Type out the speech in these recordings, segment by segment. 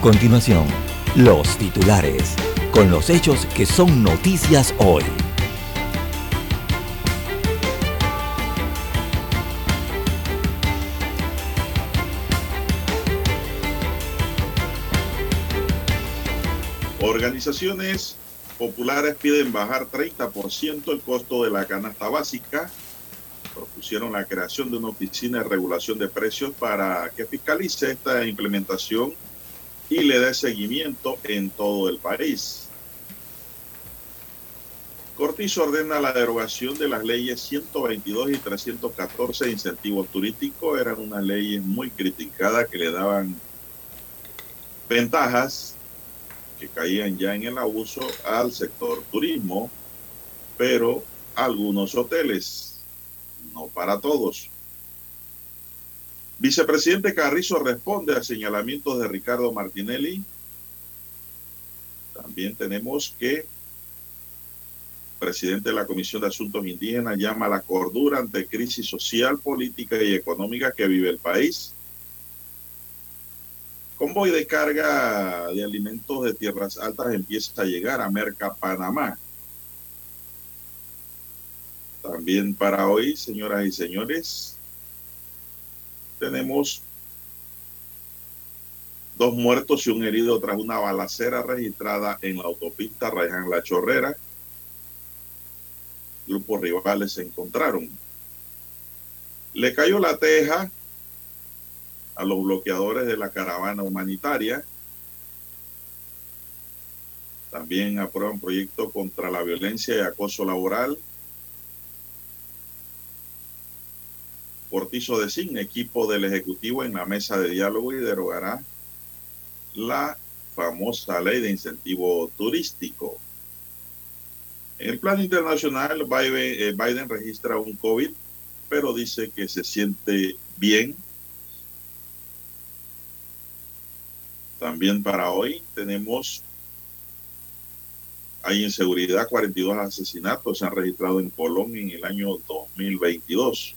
Continuación, los titulares, con los hechos que son noticias hoy. Organizaciones populares piden bajar 30% el costo de la canasta básica. Propusieron la creación de una oficina de regulación de precios para que fiscalice esta implementación y le dé seguimiento en todo el país. Cortizo ordena la derogación de las leyes 122 y 314 de incentivos turísticos. Eran unas leyes muy criticadas que le daban ventajas que caían ya en el abuso al sector turismo, pero algunos hoteles, no para todos. Vicepresidente Carrizo responde a señalamientos de Ricardo Martinelli. También tenemos que presidente de la Comisión de Asuntos Indígenas llama a la cordura ante crisis social, política y económica que vive el país. Convoy de carga de alimentos de tierras altas empieza a llegar a Merca, Panamá. También para hoy, señoras y señores, tenemos dos muertos y un herido tras una balacera registrada en la autopista Rayán La Chorrera. Grupos rivales se encontraron. Le cayó la teja a los bloqueadores de la caravana humanitaria. También aprueban proyecto contra la violencia y acoso laboral. Cortizo designa equipo del Ejecutivo en la mesa de diálogo y derogará la famosa ley de incentivo turístico. En el plano internacional, Biden, eh, Biden registra un COVID, pero dice que se siente bien. También para hoy tenemos, hay inseguridad, 42 asesinatos se han registrado en Colombia en el año 2022.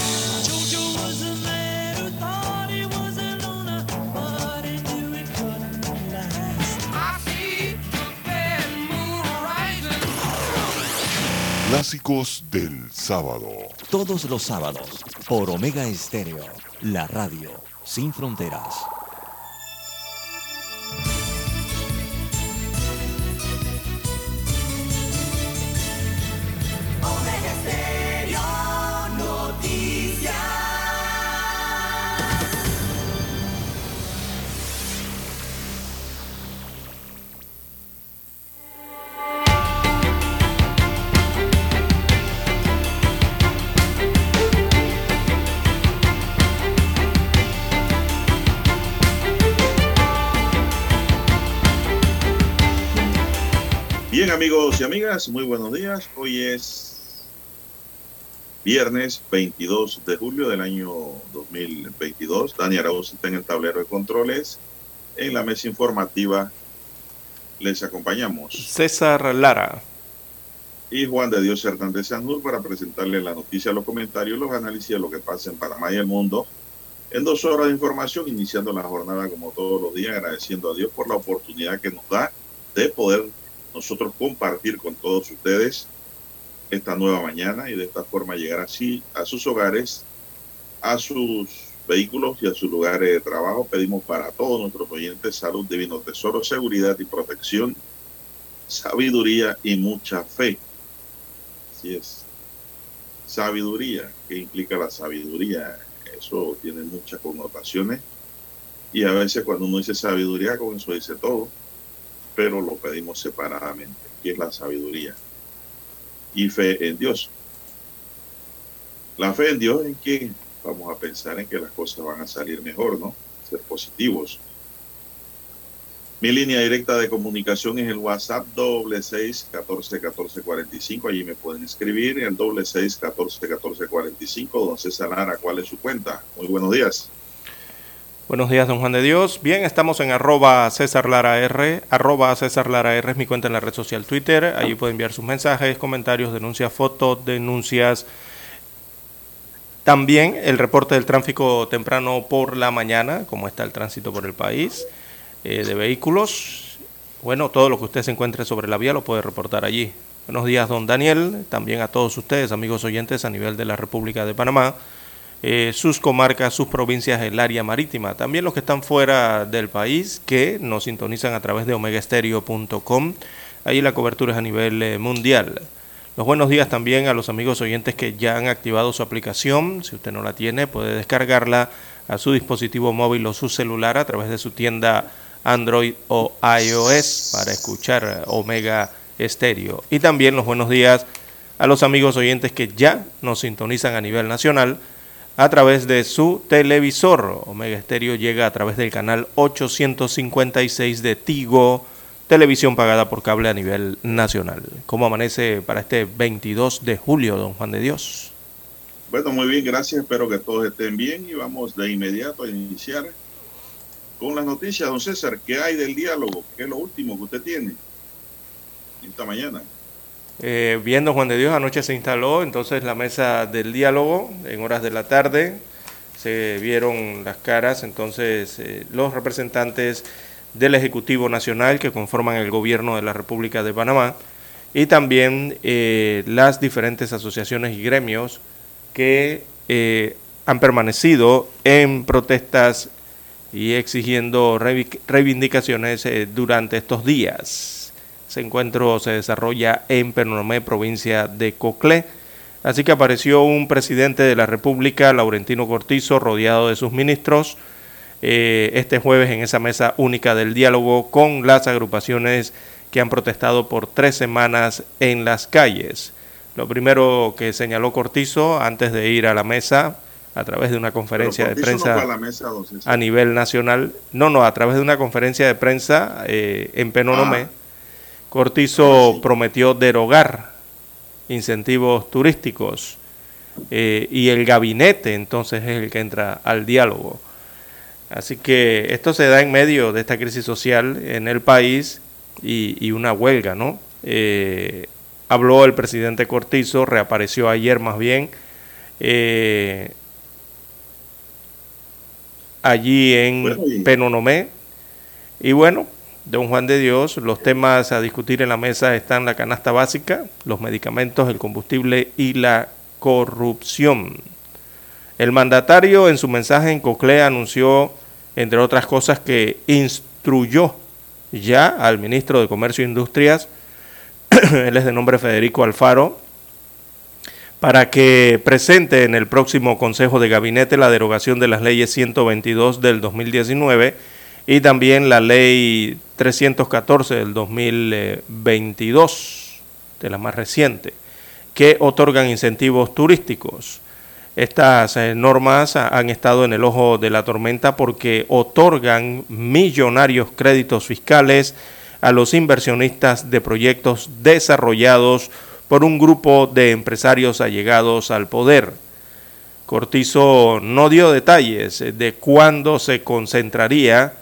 Clásicos del sábado. Todos los sábados, por Omega Estéreo, la radio sin fronteras. Amigas, muy buenos días. Hoy es viernes 22 de julio del año 2022. Dani Arauz está en el tablero de controles. En la mesa informativa les acompañamos. César Lara. Y Juan de Dios Hernández Sanjur para presentarle la noticia, los comentarios, los análisis de lo que pasa en Panamá y el mundo. En dos horas de información, iniciando la jornada como todos los días, agradeciendo a Dios por la oportunidad que nos da de poder nosotros compartir con todos ustedes esta nueva mañana y de esta forma llegar así a sus hogares, a sus vehículos y a sus lugares de trabajo. Pedimos para todos nuestros oyentes salud, divino tesoro, seguridad y protección, sabiduría y mucha fe. Así es. Sabiduría, ¿qué implica la sabiduría? Eso tiene muchas connotaciones y a veces cuando uno dice sabiduría, con eso dice todo, pero lo pedimos separadamente. ¿Qué es la sabiduría? y fe en Dios. La fe en Dios en que vamos a pensar en que las cosas van a salir mejor, ¿no? Ser positivos. Mi línea directa de comunicación es el WhatsApp doble seis catorce catorce cuarenta y cinco. Allí me pueden escribir el doble seis catorce catorce cuarenta y cinco. Don César Lara, ¿cuál es su cuenta? Muy buenos días. Buenos días, don Juan de Dios. Bien, estamos en arroba César Lara R. Arroba César Lara R es mi cuenta en la red social Twitter. Allí puede enviar sus mensajes, comentarios, denuncias, fotos, denuncias. También el reporte del tráfico temprano por la mañana, cómo está el tránsito por el país, eh, de vehículos. Bueno, todo lo que usted se encuentre sobre la vía lo puede reportar allí. Buenos días, don Daniel. También a todos ustedes, amigos oyentes a nivel de la República de Panamá eh, sus comarcas, sus provincias, el área marítima. También los que están fuera del país, que nos sintonizan a través de omegaestereo.com. Ahí la cobertura es a nivel eh, mundial. Los buenos días también a los amigos oyentes que ya han activado su aplicación. Si usted no la tiene, puede descargarla a su dispositivo móvil o su celular a través de su tienda Android o iOS para escuchar Omega Estéreo. Y también los buenos días a los amigos oyentes que ya nos sintonizan a nivel nacional a través de su televisor. Omega Estéreo llega a través del canal 856 de Tigo, televisión pagada por cable a nivel nacional. ¿Cómo amanece para este 22 de julio, don Juan de Dios? Bueno, muy bien, gracias. Espero que todos estén bien y vamos de inmediato a iniciar con las noticias. Don César, ¿qué hay del diálogo? ¿Qué es lo último que usted tiene esta mañana? Eh, viendo Juan de Dios, anoche se instaló entonces la mesa del diálogo en horas de la tarde. Se vieron las caras entonces eh, los representantes del Ejecutivo Nacional que conforman el gobierno de la República de Panamá y también eh, las diferentes asociaciones y gremios que han permanecido en protestas y exigiendo reivindicaciones durante estos días. Ese encuentro se desarrolla en Penonomé, provincia de Coclé. Así que apareció un presidente de la República, Laurentino Cortizo, rodeado de sus ministros, eh, este jueves en esa mesa única del diálogo con las agrupaciones que han protestado por tres semanas en las calles. Lo primero que señaló Cortizo antes de ir a la mesa, a través de una conferencia de prensa a, nivel nacional, no, no, a través de una conferencia de prensa eh, en Penonomé. Ah. Cortizo prometió derogar incentivos turísticos eh, y el gabinete entonces es el que entra al diálogo. Así que esto se da en medio de esta crisis social en el país y, una huelga, ¿no? Eh, habló el presidente Cortizo, reapareció ayer más bien, eh, allí en Penonomé. Y bueno, Don Juan de Dios, los temas a discutir en la mesa están la canasta básica, los medicamentos, el combustible y la corrupción. El mandatario en su mensaje en Coclea anunció, entre otras cosas, que instruyó ya al ministro de Comercio e Industrias, él es de nombre Federico Alfaro, para que presente en el próximo Consejo de Gabinete la derogación de las leyes 122 del 2019 y también la ley 314 del 2022, de la más reciente, que otorgan incentivos turísticos. Estas eh, normas han estado en el ojo de la tormenta porque otorgan millonarios créditos fiscales a los inversionistas de proyectos desarrollados por un grupo de empresarios allegados al poder. Cortizo no dio detalles de cuándo se concentraría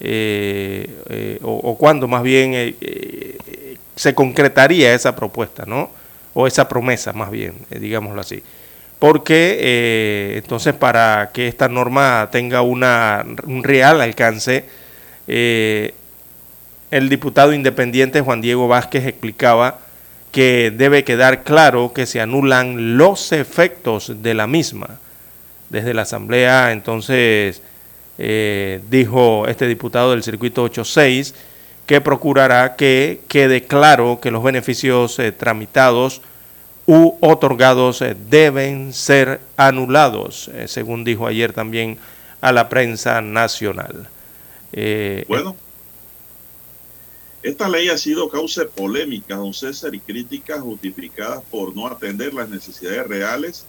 eh, eh, o, cuándo más bien eh, se concretaría esa propuesta, ¿no? O esa promesa más bien, digámoslo así. Porque entonces para que esta norma tenga una, un real alcance, el diputado independiente Juan Diego Vázquez explicaba que debe quedar claro que se anulan los efectos de la misma. Desde la Asamblea, entonces, eh, dijo este diputado del Circuito 86, que procurará que quede claro que los beneficios eh, tramitados u otorgados eh, deben ser anulados, según dijo ayer también a la prensa nacional. bueno, esta ley ha sido causa de polémica, don César, y críticas justificadas por no atender las necesidades reales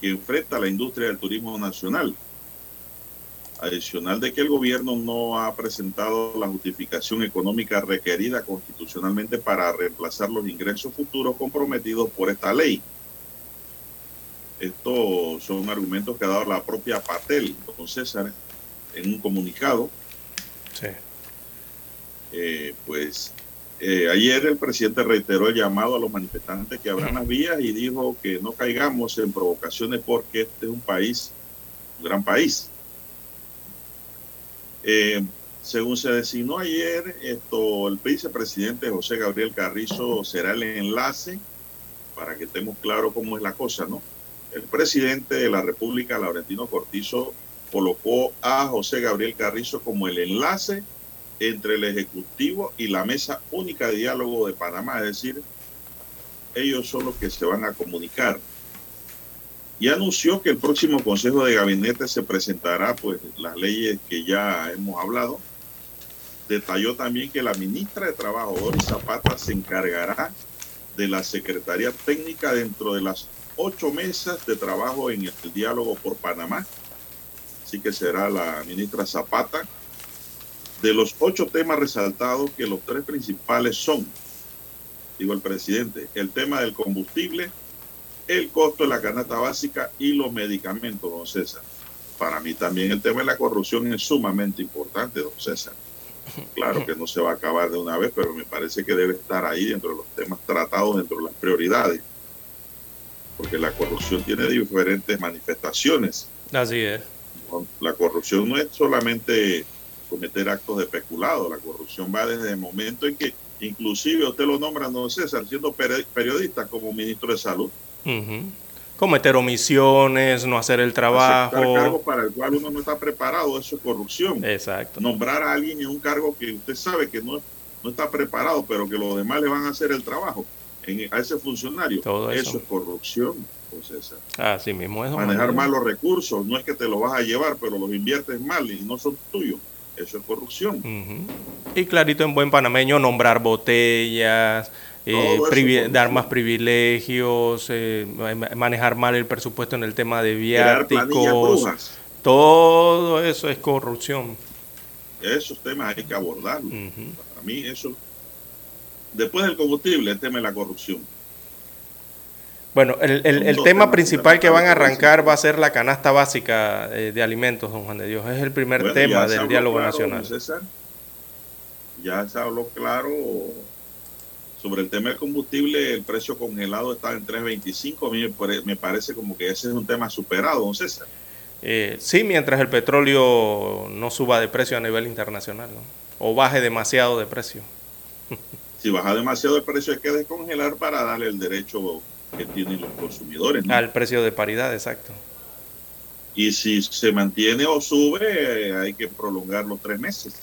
que enfrenta la industria del turismo nacional. Adicional de que el gobierno no ha presentado la justificación económica requerida constitucionalmente para reemplazar los ingresos futuros comprometidos por esta ley. Estos son argumentos que ha dado la propia Patel, don César, en un comunicado. Sí. Eh, pues eh, ayer el presidente reiteró el llamado a los manifestantes que abran las vías y dijo que no caigamos en provocaciones porque este es un país, un gran país. Eh, según se designó ayer, esto, el vicepresidente José Gabriel Carrizo será el enlace para que estemos claros cómo es la cosa, ¿no? El presidente de la República, Laurentino Cortizo, colocó a José Gabriel Carrizo como el enlace entre el Ejecutivo y la Mesa Única de Diálogo de Panamá, es decir, ellos son los que se van a comunicar. Y anunció que el próximo Consejo de Gabinete se presentará pues las leyes que ya hemos hablado. Detalló también que la ministra de Trabajo, Doris Zapata, se encargará de la Secretaría Técnica dentro de las ocho mesas de trabajo en el diálogo por Panamá. Así que será la ministra Zapata de los ocho temas resaltados, que los tres principales son, digo el presidente, el tema del combustible, el costo de la canasta básica y los medicamentos, don César. Para mí también el tema de la corrupción es sumamente importante, don César. Claro que no se va a acabar de una vez, pero me parece que debe estar ahí dentro de los temas tratados, dentro de las prioridades. Porque la corrupción tiene diferentes manifestaciones. Así es. La corrupción no es solamente cometer actos de peculado. La corrupción va desde el momento en que inclusive usted lo nombra, don César, siendo periodista como ministro de Salud. Cometer omisiones, no hacer el trabajo. Aceptar cargo para el cual uno no está preparado, eso es corrupción. Exacto. Nombrar a alguien en un cargo que usted sabe que no, no está preparado, pero que los demás le van a hacer el trabajo en, a ese funcionario. Todo eso. es corrupción. César. Así mismo es. Manejar mal los recursos, no es que te los vas a llevar, pero los inviertes mal y no son tuyos. Eso es corrupción. Y clarito en buen panameño, nombrar botellas, eh, dar más privilegios, eh, manejar mal el presupuesto en el tema de viáticos. Todo eso es corrupción. Esos temas hay que abordarlos. Para mí eso, después del combustible, el tema de la corrupción. Bueno, el, el, tema principal que van a arrancar va a ser la canasta básica eh, de alimentos, don Juan de Dios. Es el primer tema del diálogo nacional. ya se habló claro sobre el tema del combustible. El precio congelado está en 3.25. A mí me parece como que ese es un tema superado, don César. Eh, sí, mientras el petróleo no suba de precio a nivel internacional, o baje demasiado de precio. si baja demasiado de precio hay que descongelar para darle el derecho que tienen los consumidores. Al precio de paridad, exacto. Y si se mantiene o sube, hay que prolongar los tres meses.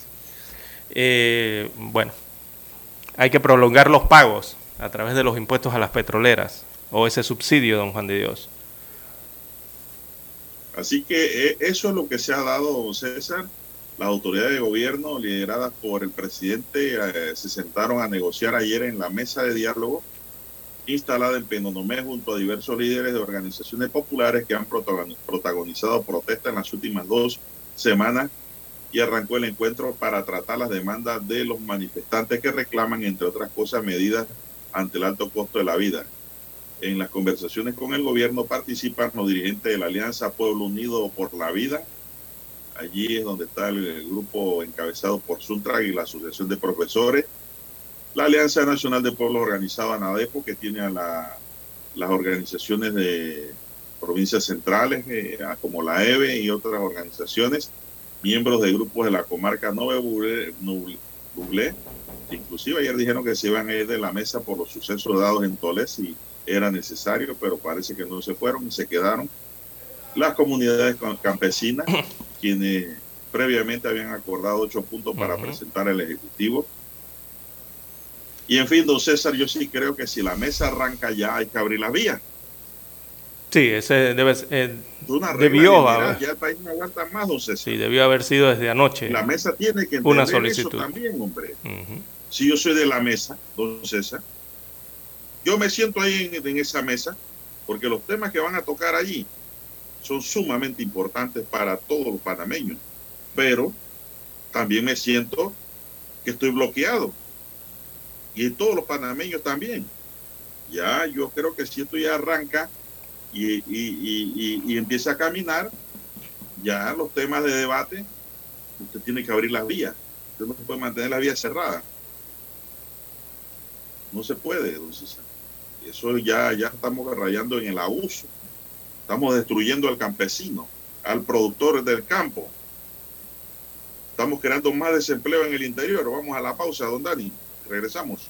Eh, bueno, hay que prolongar los pagos a través de los impuestos a las petroleras o ese subsidio, don Juan de Dios. Así que eh, eso es lo que se ha dado, César. Las autoridades de gobierno lideradas por el presidente eh, se sentaron a negociar ayer en la mesa de diálogo instalada en Penonomé junto a diversos líderes de organizaciones populares que han protagonizado protestas en las últimas dos semanas y arrancó el encuentro para tratar las demandas de los manifestantes que reclaman, entre otras cosas, medidas ante el alto costo de la vida. En las conversaciones con el gobierno participan los dirigentes de la Alianza Pueblo Unido por la Vida. Allí es donde está el grupo encabezado por Suntra y la Asociación de Profesores. La Alianza Nacional de Pueblos Organizado ANADEPO, que tiene a las organizaciones de provincias centrales, eh, como la EVE y otras organizaciones, miembros de grupos de la comarca Nove Buglé, inclusive ayer dijeron que se iban a ir de la mesa por los sucesos dados en Tolés y era necesario, pero parece que no se fueron y se quedaron. Las comunidades campesinas, quienes previamente habían acordado ocho puntos para presentar al Ejecutivo. Y en fin, don César, yo sí creo que si la mesa arranca ya hay que abrir la vía. Sí, ese debe eh, debió ya el país no aguanta más, don César. Sí, debió haber sido desde anoche. La mesa tiene que entender una solicitud. eso también, hombre. Si yo soy de la mesa, don César, yo me siento ahí en, esa mesa porque los temas que van a tocar allí son sumamente importantes para todos los panameños. Pero también me siento que estoy bloqueado. Y todos los panameños también. Ya, yo creo que si esto ya arranca y, y, empieza a caminar, ya los temas de debate, usted tiene que abrir las vías. Usted no puede mantener las vías cerradas. No se puede, don eso ya, ya estamos rayando en el abuso. Estamos destruyendo al campesino, al productor del campo. Estamos creando más desempleo en el interior. Vamos a la pausa, don Dani. Regresamos.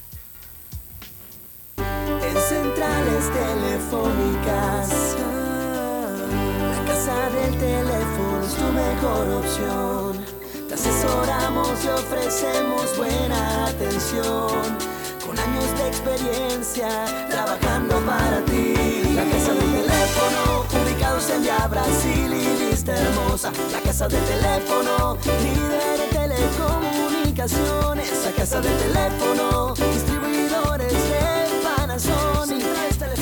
Y ofrecemos buena atención. Con años de experiencia trabajando para ti. La casa del teléfono, ubicados en ya Brasil y lista hermosa. La casa del teléfono, líder de telecomunicaciones. La casa del teléfono, distribuidores de Panasonic.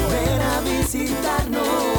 Ven a visitarnos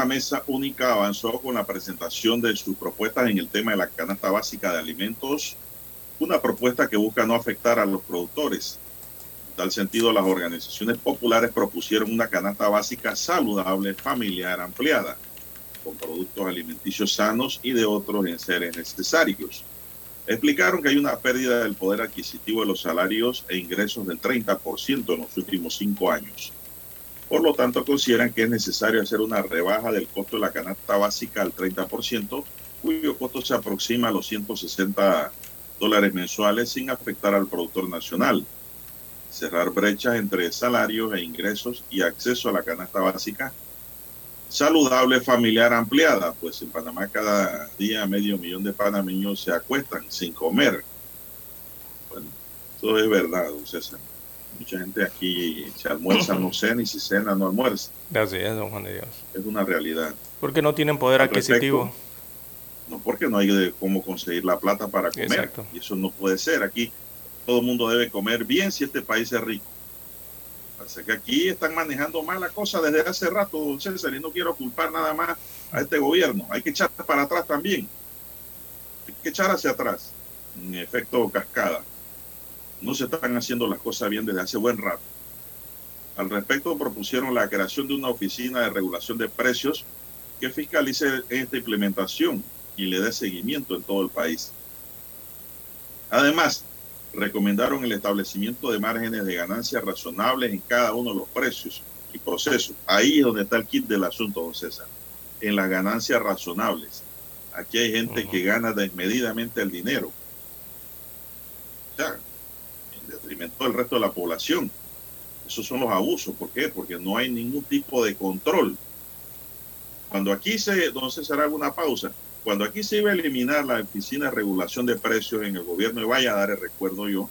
La mesa única avanzó con la presentación de sus propuestas en el tema de la canasta básica de alimentos, una propuesta que busca no afectar a los productores. En tal sentido, las organizaciones populares propusieron una canasta básica saludable, familiar, ampliada, con productos alimenticios sanos y de otros enseres necesarios. Explicaron que hay una pérdida del poder adquisitivo de los salarios e ingresos del 30% en los últimos cinco años Por lo tanto, consideran que es necesario hacer una rebaja del costo de la canasta básica al 30%, cuyo costo se aproxima a los 160 dólares mensuales sin afectar al productor nacional. Cerrar brechas entre salarios e ingresos y acceso a la canasta básica saludable familiar ampliada, pues en Panamá cada día medio millón de panameños se acuestan sin comer. Bueno, eso es verdad, don César. Mucha gente aquí se almuerza, no cena y si cena no almuerza. Así es, don Juan de Dios. Es una realidad. Porque no tienen poder Al adquisitivo. respecto, no porque no hay de cómo conseguir la plata para comer. Exacto. Y eso no puede ser. Aquí todo el mundo debe comer bien si este país es rico. Así que aquí están manejando mal la cosa desde hace rato, don César, y no quiero culpar nada más a este gobierno. Hay que echar para atrás también. Hay que echar hacia atrás. En efecto cascada. No se están haciendo las cosas bien desde hace buen rato. Al respecto, propusieron la creación de una oficina de regulación de precios que fiscalice esta implementación y le dé seguimiento en todo el país. Además, recomendaron el establecimiento de márgenes de ganancia razonables en cada uno de los precios y procesos. Ahí es donde está el kit del asunto, don César, en las ganancias razonables. Aquí hay gente que gana desmedidamente el dinero. O sea, detrimento del resto de la población. Esos son los abusos. ¿Por qué? Porque no hay ningún tipo de control. Cuando aquí se, César, hago una pausa. Cuando aquí se iba a eliminar la Oficina de Regulación de Precios en el gobierno de Valladares, recuerdo yo,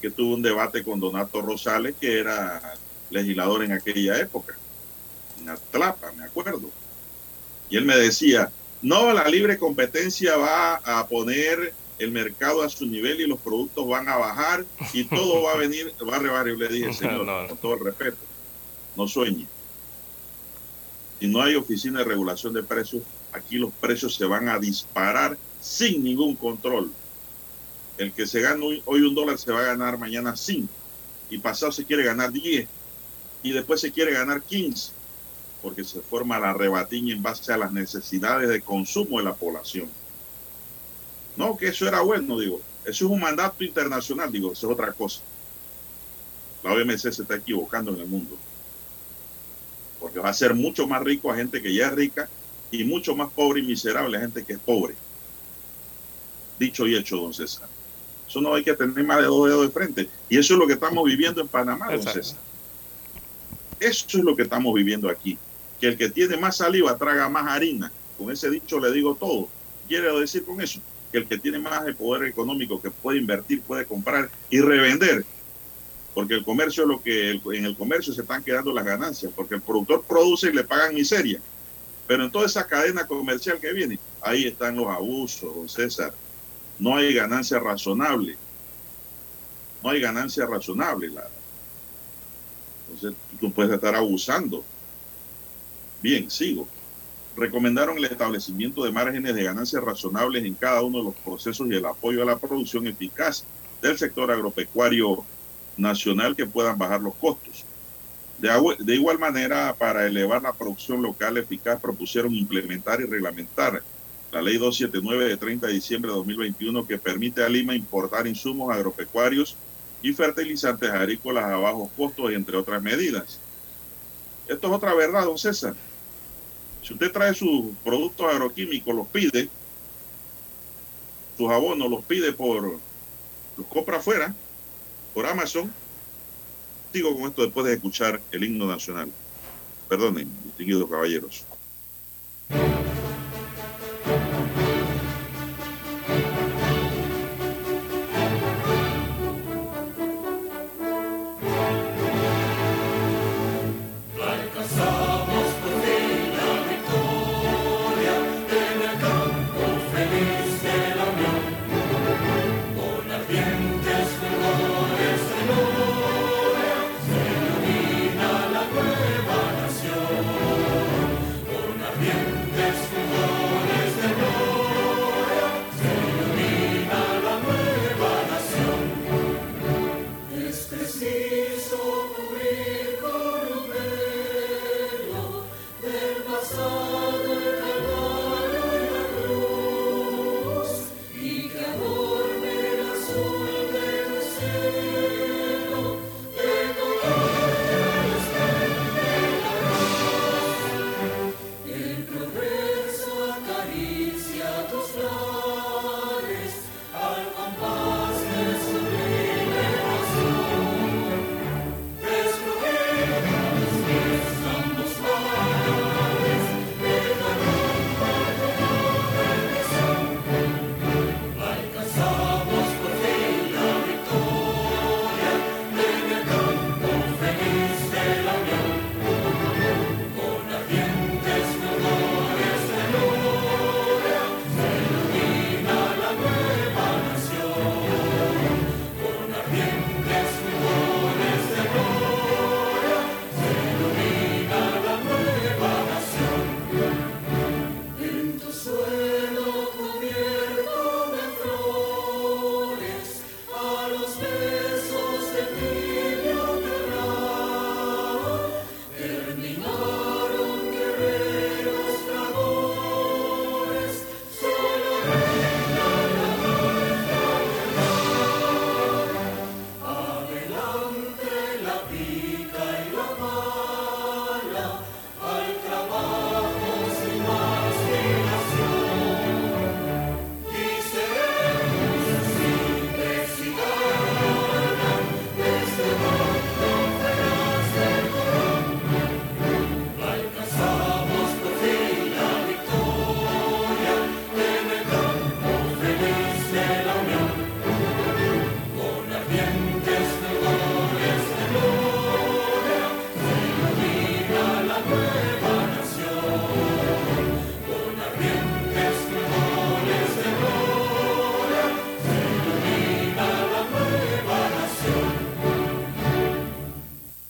que tuvo un debate con Donato Rosales, que era legislador en aquella época, en Atlapa, me acuerdo. Y él me decía, no, la libre competencia va a poner el mercado a su nivel y los productos van a bajar y todo va a venir, va a le dije, señor, No, no. con todo el respeto, no sueñe. Si no hay oficina de regulación de precios, aquí los precios se van a disparar sin ningún control. El que se gana hoy hoy un dólar se va a ganar mañana 5 y pasado se quiere ganar 10 y después se quiere ganar 15 porque se forma la rebatiña en base a las necesidades de consumo de la población. No, que eso era bueno, digo. Eso es un mandato internacional, digo, eso es otra cosa. La OMC se está equivocando en el mundo. Porque va a ser mucho más rico a gente que ya es rica y mucho más pobre y miserable a gente que es pobre. Dicho y hecho, don César. Eso no hay que tener más de dos dedos de frente. Y eso es lo que estamos viviendo en Panamá, don Exacto. César. Eso es lo que estamos viviendo aquí. Que el que tiene más saliva traga más harina. Con ese dicho le digo todo. Quiere decir con eso el que tiene más el poder económico, que puede invertir, puede comprar y revender. Porque el comercio lo que en el comercio se están quedando las ganancias, porque el productor produce y le pagan miseria. Pero en toda esa cadena comercial que viene, ahí están los abusos, don César. No hay ganancia razonable. No hay ganancia razonable. Entonces, tú puedes estar abusando. Bien, sigo. Recomendaron el establecimiento de márgenes de ganancias razonables en cada uno de los procesos y el apoyo a la producción eficaz del sector agropecuario nacional que puedan bajar los costos. De, de igual manera, para elevar la producción local eficaz, propusieron implementar y reglamentar la ley 279 de 30 de diciembre de 2021 que permite a Lima importar insumos agropecuarios y fertilizantes agrícolas a bajos costos, entre otras medidas. Esto es otra verdad, don César. Si usted trae sus productos agroquímicos, los pide, sus abonos los pide por, los compra afuera, por Amazon. Sigo con esto después de escuchar el himno nacional. Perdonen, distinguidos caballeros.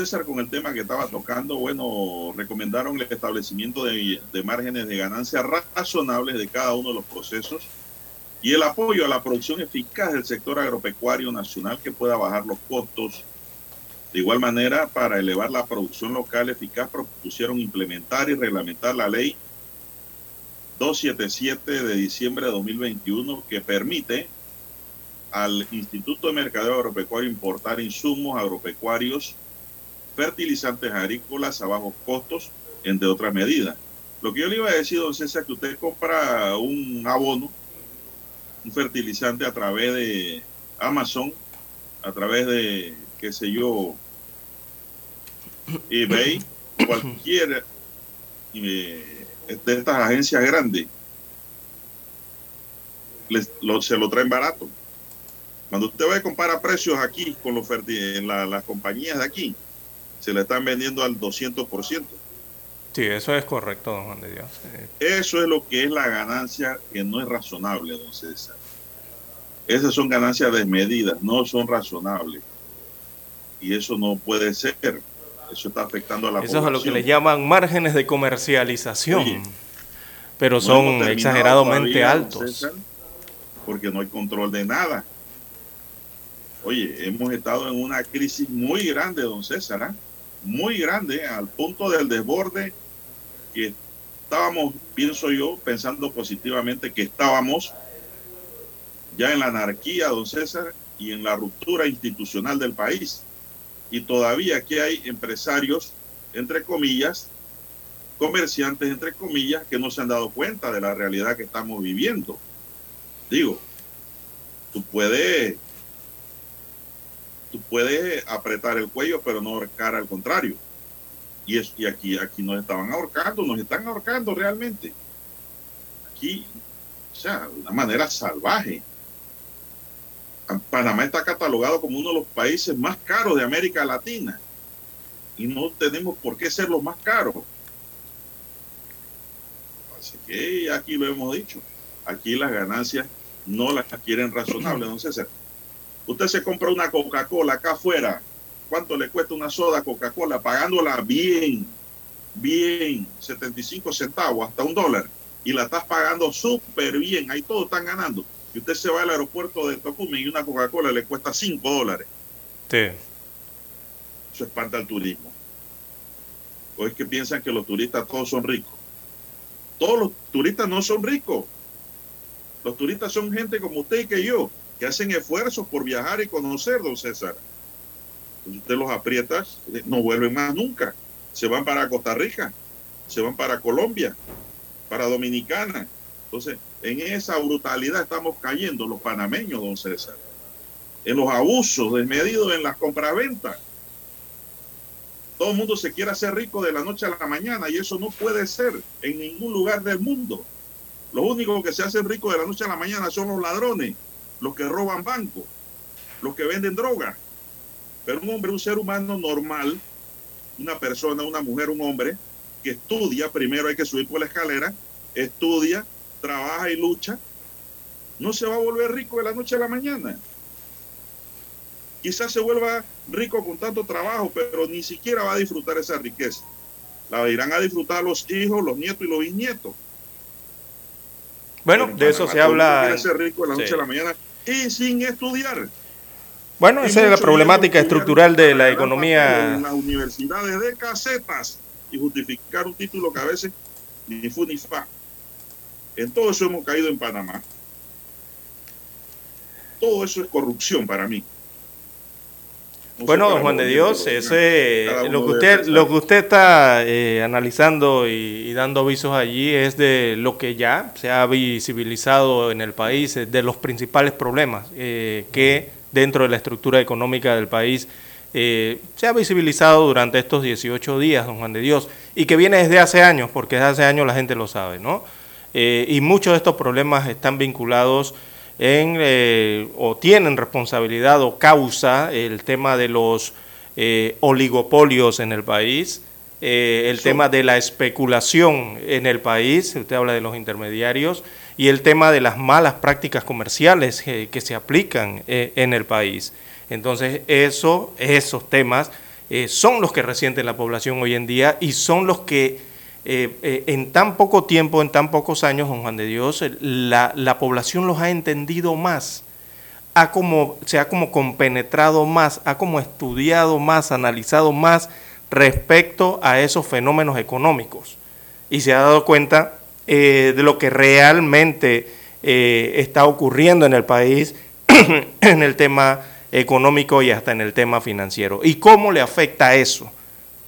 César, con el tema que estaba tocando. Bueno, recomendaron el establecimiento de, de márgenes de ganancia razonables de cada uno de los procesos y el apoyo a la producción eficaz del sector agropecuario nacional que pueda bajar los costos. De igual manera, para elevar la producción local eficaz, propusieron implementar y reglamentar la ley 277 de diciembre de 2021 que permite al Instituto de Mercadeo Agropecuario importar insumos agropecuarios, fertilizantes agrícolas a bajos costos, entre otras medidas. Lo que yo le iba a decir, don César, que usted compra un abono, un fertilizante a través de Amazon, a través de, qué sé yo, eBay, cualquier eh, de estas agencias grandes, les, lo, se lo traen barato. Cuando usted va a comparar precios aquí con los las compañías de aquí, se le están vendiendo al 200%. Sí, eso es correcto, don Juan de Dios. Eso es lo que es la ganancia que no es razonable, don César. Esas son ganancias desmedidas, no son razonables. Y eso no puede ser. Eso está afectando a la Eso es a lo que le llaman márgenes de comercialización. Pero no son exageradamente todavía, altos. César, porque no hay control de nada. Oye, hemos estado en una crisis muy grande, don César, ¿eh? Muy grande, al punto del desborde que estábamos, pienso yo, pensando positivamente que estábamos ya en la anarquía, don César, y en la ruptura institucional del país. Y todavía aquí hay empresarios, entre comillas, comerciantes, entre comillas, que no se han dado cuenta de la realidad que estamos viviendo. Digo, tú puedes tú puedes apretar el cuello, pero no ahorcar al contrario. Y, es, y aquí, aquí nos estaban ahorcando, nos están ahorcando realmente. Aquí, o sea, de una manera salvaje. Panamá está catalogado como uno de los países más caros de América Latina. Y no tenemos por qué ser los más caros. Así que aquí lo hemos dicho. Aquí las ganancias no las quieren razonables, don César. Usted se compra una Coca-Cola acá afuera. ¿Cuánto le cuesta una soda Coca-Cola? Pagándola bien, bien, 75 centavos, hasta un dólar. Y la estás pagando súper bien. Ahí todos están ganando. Y usted se va al aeropuerto de Tocumen y una Coca-Cola le cuesta 5 dólares. Sí. Eso espanta el turismo. O es que piensan que los turistas todos son ricos. Todos los turistas no son ricos. Los turistas son gente como usted y que yo, que hacen esfuerzos por viajar y conocer, don César. Entonces usted los aprieta, no vuelven más nunca. Se van para Costa Rica, se van para Colombia, para Dominicana. Entonces, en esa brutalidad estamos cayendo los panameños, don César. En los abusos desmedidos en las compraventas. Todo el mundo se quiere hacer rico de la noche a la mañana y eso no puede ser en ningún lugar del mundo. Los únicos que se hacen ricos de la noche a la mañana son los ladrones, los que roban bancos, los que venden droga. Pero un hombre, un ser humano normal, una persona, una mujer, un hombre, que estudia, primero hay que subir por la escalera, estudia, trabaja y lucha, no se va a volver rico de la noche a la mañana. Quizás se vuelva rico con tanto trabajo, pero ni siquiera va a disfrutar esa riqueza. La irán a disfrutar los hijos, los nietos y los bisnietos. Bueno, de eso se habla. Ser rico de la noche sí. a la mañana y sin estudiar. Bueno, esa es la problemática estructural de la economía. En las universidades de casetas y justificar un título que a veces ni fu ni fa. En todo eso hemos caído en Panamá. Todo eso es corrupción para mí. No bueno, don Juan de Dios, ese, lo, que usted, lo que usted está eh, analizando y, y, dando avisos allí es de lo que ya se ha visibilizado en el país, de los principales problemas eh, que dentro de la estructura económica del país eh, se ha visibilizado durante estos 18 días, don Juan de Dios, y que viene desde hace años, porque desde hace años la gente lo sabe, ¿no? Eh, y muchos de estos problemas están vinculados en, eh, o tienen responsabilidad o causa el tema de los oligopolios en el país, el tema de la especulación en el país, usted habla de los intermediarios, y el tema de las malas prácticas comerciales que se aplican en el país. Entonces, eso, esos temas eh, son los que resienten la población hoy en día y son los que eh, eh, en tan poco tiempo, en tan pocos años, Juan de Dios, la, la población los ha entendido más, ha como, se ha como compenetrado más, ha como estudiado más, analizado más respecto a esos fenómenos económicos y se ha dado cuenta de lo que realmente está ocurriendo en el país en el tema económico y hasta en el tema financiero. ¿Y cómo le afecta eso?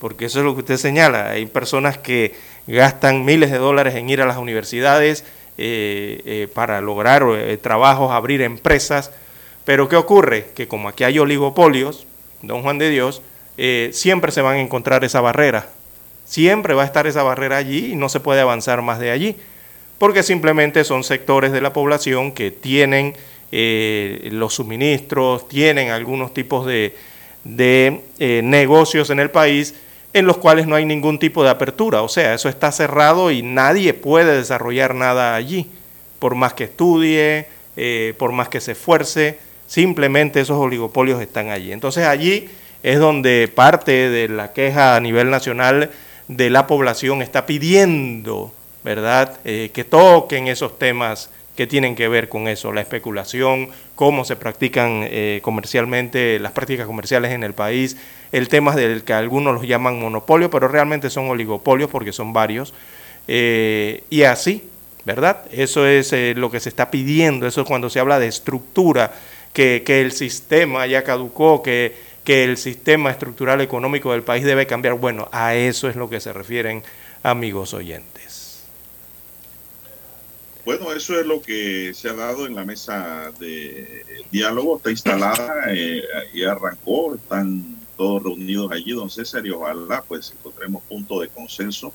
Porque eso es lo que usted señala. Hay personas que gastan miles de dólares en ir a las universidades eh, eh, para lograr eh, trabajos, abrir empresas. Pero ¿qué ocurre? Que como aquí hay oligopolios, don Juan de Dios, siempre se van a encontrar esa barrera. Siempre va a estar esa barrera allí y no se puede avanzar más de allí. Porque simplemente son sectores de la población que tienen los suministros, tienen algunos tipos de, negocios en el país en los cuales no hay ningún tipo de apertura. O sea, eso está cerrado y nadie puede desarrollar nada allí, por más que estudie, eh, por más que se esfuerce, simplemente esos oligopolios están allí. Entonces allí es donde parte de la queja a nivel nacional de la población está pidiendo, ¿verdad?, que toquen esos temas que tienen que ver con eso, la especulación, cómo se practican eh, comercialmente las prácticas comerciales en el país, el tema del que algunos los llaman monopolio, pero realmente son oligopolios porque son varios, eh, y así, ¿verdad? Eso es eh, lo que se está pidiendo, eso es cuando se habla de estructura, que, que el sistema ya caducó, que, que el sistema estructural económico del país debe cambiar. Bueno, a eso es lo que se refieren amigos oyentes. Bueno, eso es lo que se ha dado en la mesa de diálogo. Está instalada eh, y arrancó. Están todos reunidos allí, don César, y ojalá pues encontremos punto de consenso.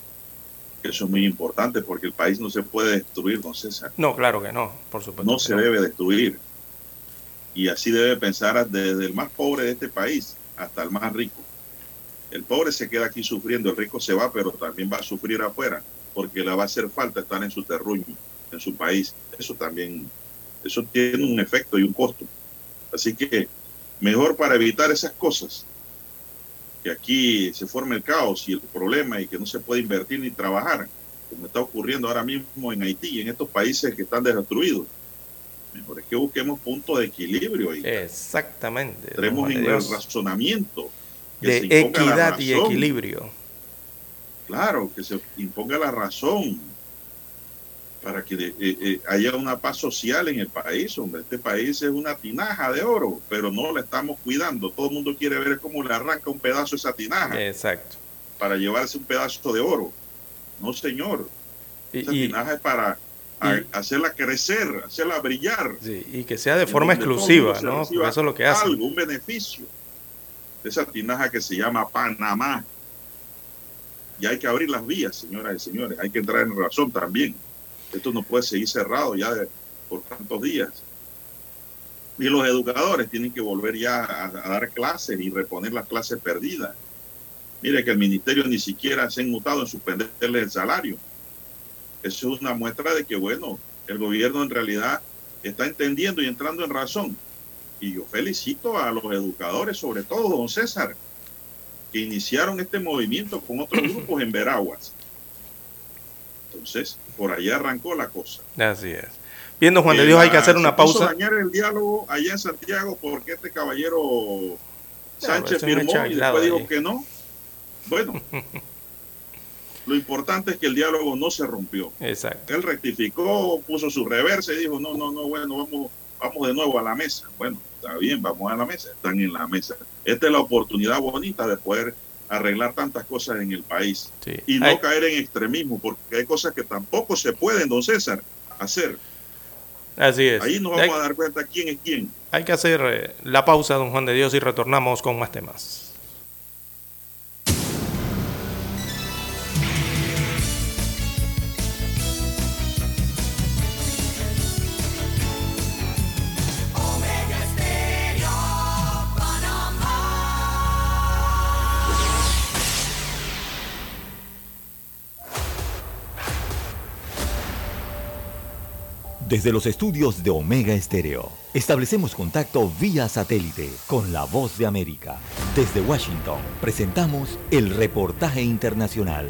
Eso es muy importante porque el país no se puede destruir, don César. No, claro que no, por supuesto. No se debe destruir. Y así debe pensar desde el más pobre de este país hasta el más rico. El pobre se queda aquí sufriendo, el rico se va, pero también va a sufrir afuera porque le va a hacer falta estar en su terruño en su país. Eso también, eso tiene un efecto y un costo. Así que mejor para evitar esas cosas, que aquí se forme el caos y el problema y que no se puede invertir ni trabajar, como está ocurriendo ahora mismo en Haití y en estos países que están destruidos. Mejor es que busquemos puntos de equilibrio. Y Exactamente. Tenemos en el razonamiento. de equidad y equilibrio. Claro, que se imponga la razón, para que eh, eh, haya una paz social en el país, hombre. Este país es una tinaja de oro, pero no la estamos cuidando. Todo el mundo quiere ver cómo le arranca un pedazo de esa tinaja. Exacto. Para llevarse un pedazo de oro. No, señor. esa tinaja es para hacerla crecer, hacerla brillar. Sí, y que sea de forma exclusiva, ¿no? eso es lo que hace. Algo, un beneficio. Esa tinaja que se llama Panamá. Y hay que abrir las vías, señoras y señores. Hay que entrar en razón también esto no puede seguir cerrado ya por tantos días. Y los educadores tienen que volver ya a, dar clases y reponer las clases perdidas. Mire que el ministerio ni siquiera se ha mutado en suspenderle el salario. Eso es una muestra de que, bueno, el gobierno en realidad está entendiendo y entrando en razón. Y yo felicito a los educadores, sobre todo don César, que iniciaron este movimiento con otros grupos en Veraguas. Entonces, por allá arrancó la cosa. Así es. Viendo Juan de Dios, hay que hacer una pausa. dañar el diálogo allá en Santiago porque este caballero Sánchez firmó y después dijo que no. Bueno, lo importante es que el diálogo no se rompió. Exacto. Él rectificó, puso su reversa y dijo, no, no, no, bueno, vamos, vamos de nuevo a la mesa. Bueno, está bien, vamos a la mesa, están en la mesa. Esta es la oportunidad bonita de poder arreglar tantas cosas en el país y no caer en extremismo, porque hay cosas que tampoco se pueden, don César, hacer. Así es. Ahí nos vamos a dar cuenta quién es quién. Hay que hacer eh, la pausa, don Juan de Dios, y retornamos con más temas. Desde los estudios de Omega Estéreo, establecemos contacto vía satélite con la voz de América. Desde Washington, presentamos el reportaje internacional.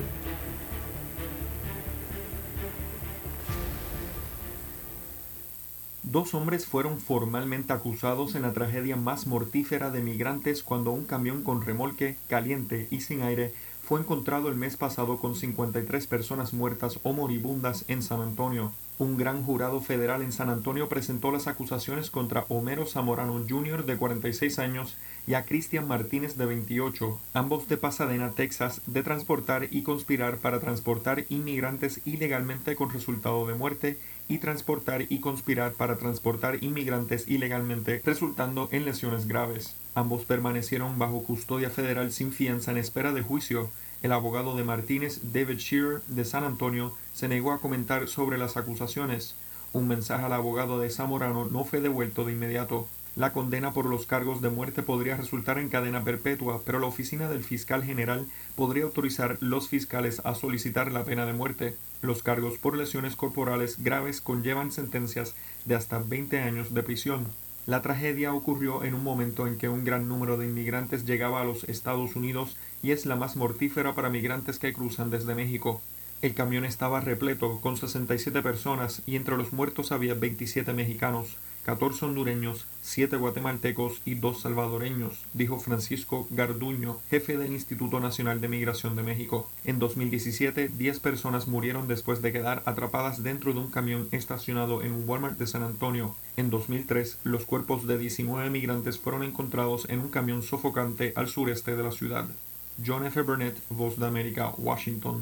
Dos hombres fueron formalmente acusados en la tragedia más mortífera de migrantes cuando un camión con remolque caliente y sin aire fue encontrado el mes pasado con 53 personas muertas o moribundas en San Antonio. Un gran jurado federal en San Antonio presentó las acusaciones contra Homero Zamorano Jr. de 46 años y a Cristian Martínez de 28, ambos de Pasadena, Texas, de transportar y conspirar para transportar inmigrantes ilegalmente con resultado de muerte y transportar y conspirar para transportar inmigrantes ilegalmente resultando en lesiones graves. Ambos permanecieron bajo custodia federal sin fianza en espera de juicio. El abogado de Martínez, David Shearer, de San Antonio, se negó a comentar sobre las acusaciones. Un mensaje al abogado de Zamorano no fue devuelto de inmediato. La condena por los cargos de muerte podría resultar en cadena perpetua, pero la oficina del fiscal general podría autorizar los fiscales a solicitar la pena de muerte. Los cargos por lesiones corporales graves conllevan sentencias de hasta 20 años de prisión. La tragedia ocurrió en un momento en que un gran número de inmigrantes llegaba a los Estados Unidos y es la más mortífera para migrantes que cruzan desde México. El camión estaba repleto con 67 personas y entre los muertos había 27 mexicanos. 14 hondureños, 7 guatemaltecos y 2 salvadoreños, dijo Francisco Garduño, jefe del Instituto Nacional de Migración de México. En 2017, 10 personas murieron después de quedar atrapadas dentro de un camión estacionado en un Walmart de San Antonio. En 2003, los cuerpos de 19 migrantes fueron encontrados en un camión sofocante al sureste de la ciudad. John F. Burnett, Voz de América, Washington.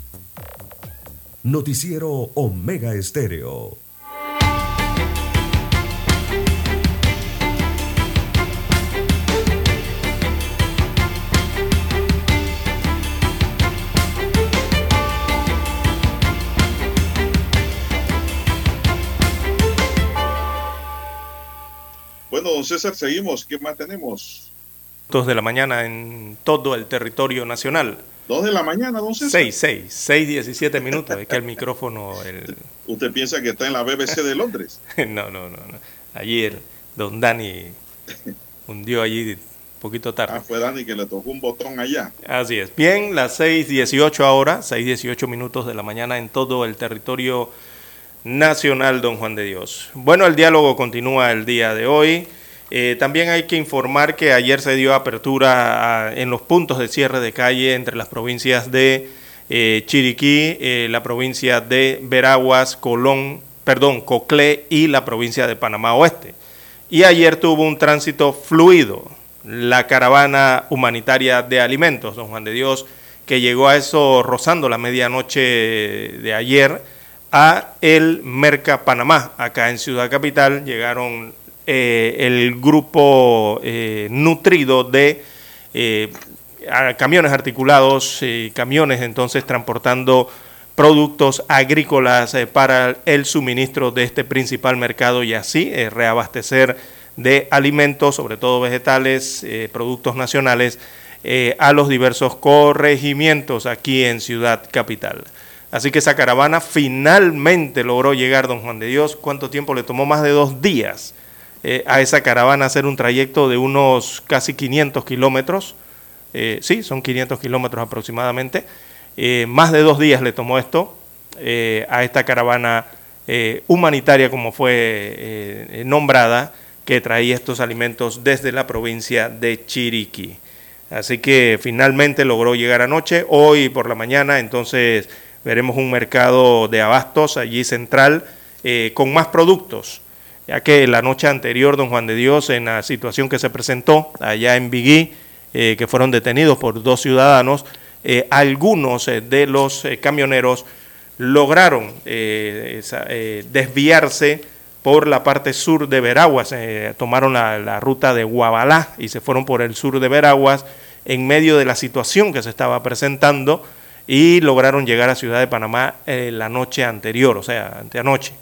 Noticiero Omega Estéreo. Bueno, don César, seguimos. ¿Qué más tenemos? Dos de la mañana en todo el territorio nacional. Dos de la mañana, don César. Seis, seis, seis, diecisiete minutos. Es que el micrófono. El... ¿Usted piensa que está en la BBC de Londres? no, no, no, no. Ayer, don Dani hundió allí un poquito tarde. Ah, fue Dani que le tocó un botón allá. Así es. Bien, las seis dieciocho ahora, seis dieciocho minutos de la mañana en todo el territorio nacional, don Juan de Dios. Bueno, el diálogo continúa el día de hoy. Eh, también hay que informar que ayer se dio apertura en los puntos de cierre de calle entre las provincias de eh, Chiriquí, eh, la provincia de Veraguas, Colón, perdón, Coclé y la provincia de Panamá Oeste. Y ayer tuvo un tránsito fluido la caravana humanitaria de alimentos, don Juan de Dios, que llegó a eso rozando la medianoche de ayer a el Merca Panamá, acá en Ciudad Capital. Llegaron eh, el grupo eh, nutrido de eh, camiones articulados, camiones entonces transportando productos agrícolas para el suministro de este principal mercado y así reabastecer de alimentos, sobre todo vegetales, productos nacionales, a los diversos corregimientos aquí en Ciudad Capital. Así que esa caravana finalmente logró llegar, don Juan de Dios. ¿Cuánto tiempo le tomó? Más de dos días eh, a esa caravana hacer un trayecto de unos casi 500 kilómetros. Eh, sí, son 500 kilómetros aproximadamente. Eh, más de dos días le tomó esto a esta caravana humanitaria como fue nombrada, que traía estos alimentos desde la provincia de Chiriquí. Así que finalmente logró llegar anoche, hoy por la mañana, entonces veremos un mercado de abastos allí central con más productos, ya que la noche anterior, don Juan de Dios, en la situación que se presentó allá en Bigui, que fueron detenidos por dos ciudadanos, algunos de los camioneros lograron eh, eh, desviarse por la parte sur de Veraguas, eh, tomaron la, ruta de Guabalá y se fueron por el sur de Veraguas en medio de la situación que se estaba presentando y lograron llegar a Ciudad de Panamá la noche anterior, o sea, anteanoche.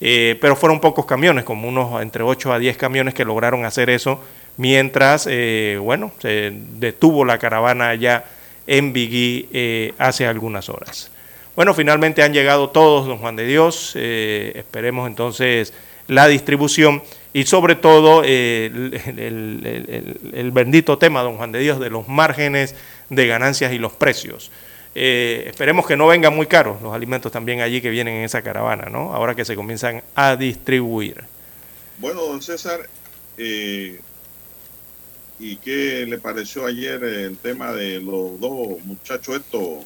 Pero fueron pocos camiones, como unos entre 8 a 10 camiones que lograron hacer eso, mientras, bueno, se detuvo la caravana allá en Bigui hace algunas horas. Bueno, finalmente han llegado todos, don Juan de Dios. Eh, esperemos entonces la distribución y sobre todo eh, el, bendito tema, don Juan de Dios, de los márgenes de ganancias y los precios. Eh, esperemos que no vengan muy caros los alimentos también allí que vienen en esa caravana, ¿no? Ahora que se comienzan a distribuir. Bueno, don César, ¿y qué le pareció ayer el tema de los dos muchachos estos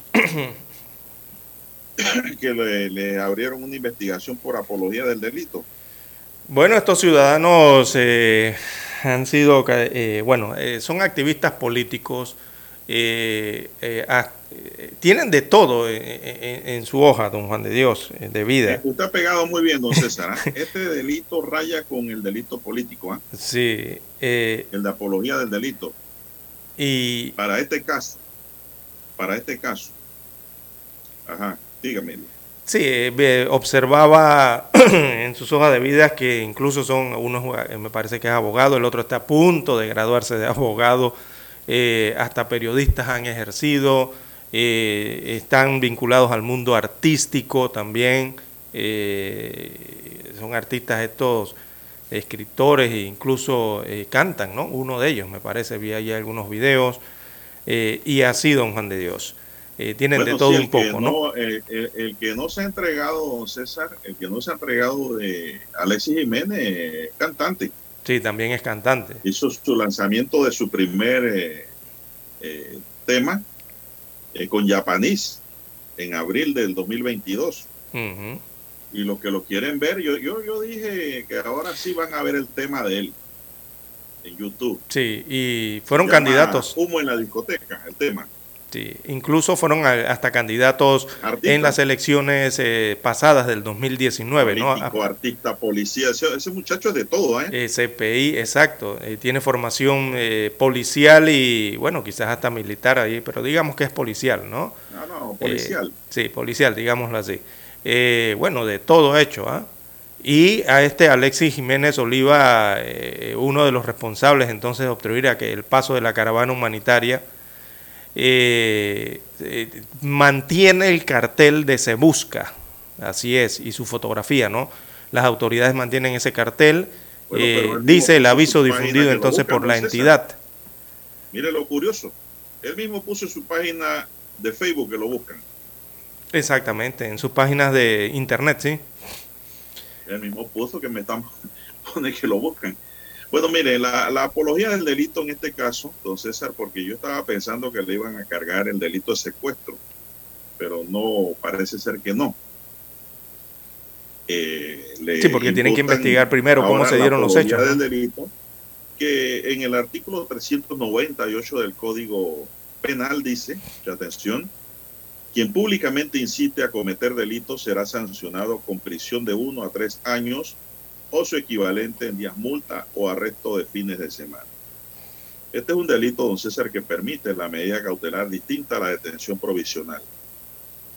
que le, abrieron una investigación por apología del delito. Bueno, estos ciudadanos eh, han sido, eh, bueno, eh, son activistas políticos, tienen de todo en, su hoja, don Juan de Dios, de vida. Usted ha pegado muy bien, don César. Este delito raya con el delito político. Sí. el de apología del delito. Y para este caso, para este caso, ajá, Dígame. Sí, eh, observaba en sus hojas de vida que incluso son, uno eh, me parece que es abogado, el otro está a punto de graduarse de abogado, eh, hasta periodistas han ejercido, están vinculados al mundo artístico también, son artistas estos escritores e incluso cantan, ¿no? Uno de ellos, me parece, vi ahí algunos videos, y así, don Juan de Dios. Eh, tienen de todo un poco, ¿no? El, que no se ha entregado, don César, el que no se ha entregado de Alexis Jiménez, cantante. Sí, también es cantante. Hizo su lanzamiento de su primer eh, eh, con Japanese en abril del 2022. Y los que lo quieren ver, yo, yo, yo dije que ahora sí van a ver el tema de él en YouTube. Sí, y fueron candidatos. Humo en la discoteca, el tema. Sí, incluso fueron hasta candidatos en las elecciones eh, pasadas del 2019, ¿no? artista, policía, ese, muchacho es de todo, ¿eh? eh CPI, exacto, eh, tiene formación policial y, bueno, quizás hasta militar ahí, pero digamos que es policial, ¿no? No, no, policial. sí, policial, digámoslo así. bueno, de todo hecho, ¿ah? Y a este Alexis Jiménez Oliva, uno de los responsables entonces de obstruir a que el paso de la caravana humanitaria eh, eh, mantiene el cartel de Se Busca, así es, y su fotografía, ¿no? Las autoridades mantienen ese cartel, eh, dice el aviso difundido entonces por la entidad. Mire lo curioso, él mismo puso en su página de Facebook que lo buscan. Exactamente, en sus páginas de internet, sí. Él mismo puso que me están pone que lo buscan. Bueno, mire, la, apología del delito en este caso, don César, porque yo estaba pensando que le iban a cargar el delito de secuestro, pero no, parece ser que no. Eh, sí, porque tienen que investigar primero cómo se dieron los hechos. del delito, que en el artículo 398 del Código Penal dice, atención, quien públicamente incite a cometer delitos será sancionado con prisión de uno a tres años o su equivalente en días multa o arresto de fines de semana. Este es un delito, don César, que permite la medida cautelar distinta a la detención provisional.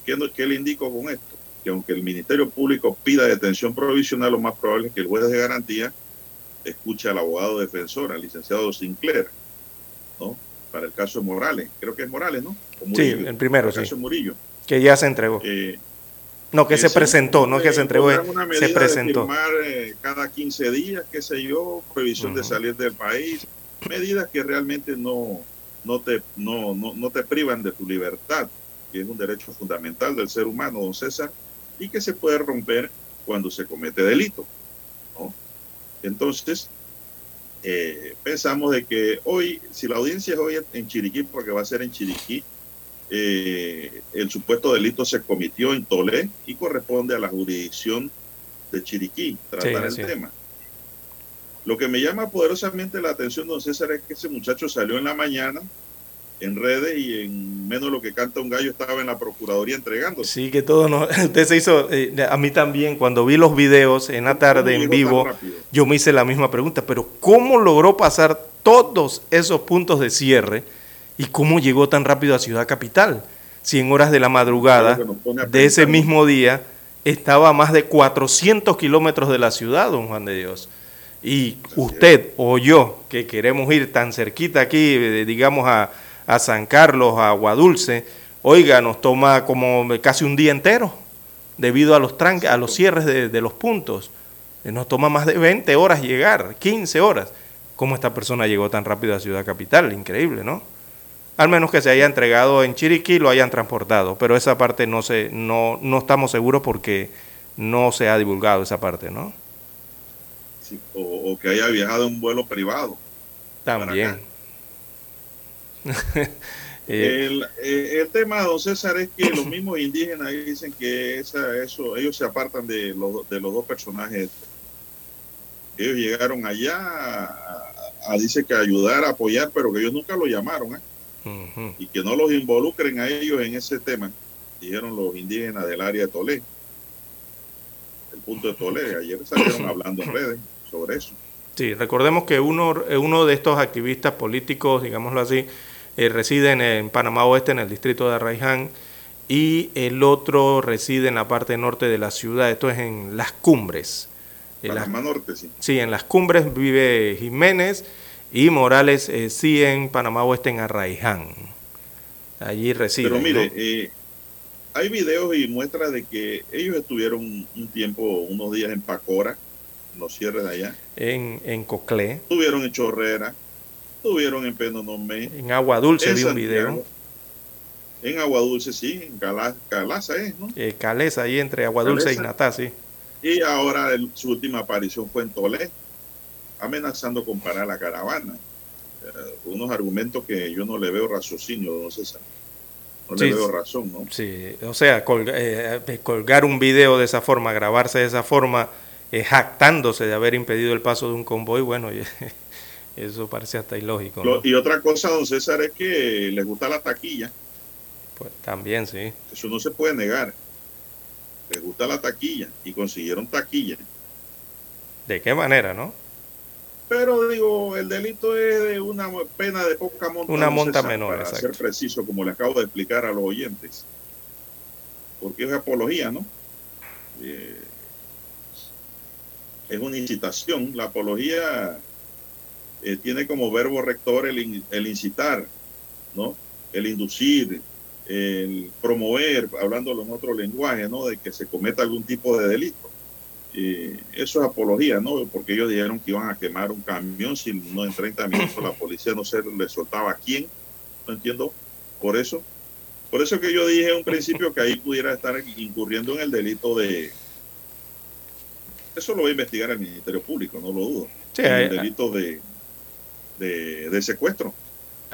¿Qué, ¿Qué, le indico con esto? Que aunque el Ministerio Público pida detención provisional, lo más probable es que el juez de garantía escuche al abogado defensor, al licenciado Sinclair, ¿no? Para el caso de Morales. Creo que es Morales, ¿no? sí, el primero, el caso sí. Murillo. Que ya se entregó. Eh, no, que se presentó, no que se entregó, se presentó. Eh, cada 15 días, qué sé yo, prohibición de salir del país, medidas que realmente no, no, te, no, no, te privan de tu libertad, que es un derecho fundamental del ser humano, don César, y que se puede romper cuando se comete delito. ¿no? Entonces, eh, pensamos de que hoy, si la audiencia es hoy en Chiriquí, porque va a ser en Chiriquí, eh, el supuesto delito se cometió en Tolé y corresponde a la jurisdicción de Chiriquí tratar Sí, el tema. Lo que me llama poderosamente la atención, don César, es que ese muchacho salió en la mañana en redes y en menos lo que canta un gallo estaba en la Procuraduría entregándose. Sí, que todo no. Usted se hizo. eh, a mí también, cuando vi los videos en la tarde en vivo, yo me hice la misma pregunta. Pero, ¿cómo logró pasar todos esos puntos de cierre y cómo llegó tan rápido a Ciudad Capital? Si en horas de la madrugada de ese mismo día estaba a más de 400 kilómetros de la ciudad, don Juan de Dios. Y usted o yo, que queremos ir tan cerquita aquí, eh, digamos a, a San Carlos, a Aguadulce, oiga, nos toma como casi un día entero, debido a los tranques, a los cierres de, de los puntos. Eh, Nos toma más de 20 horas llegar, 15 horas. ¿Cómo esta persona llegó tan rápido a Ciudad Capital? Increíble, ¿no? Al menos que se haya entregado en Chiriquí y lo hayan transportado, pero esa parte no, se, no, no estamos seguros porque no se ha divulgado esa parte, ¿no? Sí, o, o que haya viajado en vuelo privado. También. Eh, El, eh, el tema, don César, es que los mismos indígenas dicen que esa, eso, ellos se apartan de los, de los dos personajes. Ellos llegaron allá a, a- dice que ayudar, a apoyar, pero que ellos nunca lo llamaron, ¿eh? Y que no los involucren a ellos en ese tema, dijeron los indígenas del área de Tolé. El punto de Tolé, ayer salieron hablando en redes sobre eso. Sí, recordemos que uno, uno de estos activistas políticos, digámoslo así, eh, reside en, en Panamá Oeste, en el distrito de Arraiján, y el otro reside en la parte norte de la ciudad, esto es en Las Cumbres. En Panamá Norte, sí. sí, en Las Cumbres vive Jiménez y Morales eh, sí en Panamá Oeste, en Arraiján. Allí reside. Pero mire, ¿no? eh, hay videos y muestras de que ellos estuvieron un, tiempo, unos días en Pacora, en los cierres de allá. en, en Coclé, Estuvieron en Chorrera, estuvieron en Penonomé, en Agua Dulce vi un video. En Aguadulce, sí, en Cala- Calaza es, ¿no? Eh, Calesa, ahí entre Agua Dulce y. Natá, sí. Y ahora el- su última aparición fue en Tolé, amenazando con parar la caravana. Eh, unos argumentos que yo no le veo raciocinio, don César. No Sí, le veo razón, ¿no? Sí, o sea, colga- eh, eh, colgar un video de esa forma, grabarse de esa forma, eh, jactándose de haber impedido el paso de un convoy, bueno, eso parece hasta ilógico. ¿no? Y otra cosa, don César, es que les gusta la taquilla. Pues también, sí. Eso no se puede negar. Les gusta la taquilla y consiguieron taquilla. ¿De qué manera, no? Pero digo, el delito es de una pena de poca monta. Una monta menor, Para exacto. ser preciso, como le acabo de explicar a los oyentes. Porque es apología, ¿no? Eh, es una incitación. La apología eh, tiene como verbo rector el, in- el incitar, ¿no? El inducir, el promover, hablándolo en otro lenguaje, ¿no? De que se cometa algún tipo de delito. Eh, eso es apología, ¿no? Porque ellos dijeron que iban a quemar un camión si no en 30 minutos la policía no se le soltaba a quién. No entiendo. Por eso. Por eso que yo dije en un principio que ahí pudiera estar incurriendo en el delito de... Eso lo va a investigar el Ministerio Público, no lo dudo. Sí, el delito de, de, de secuestro.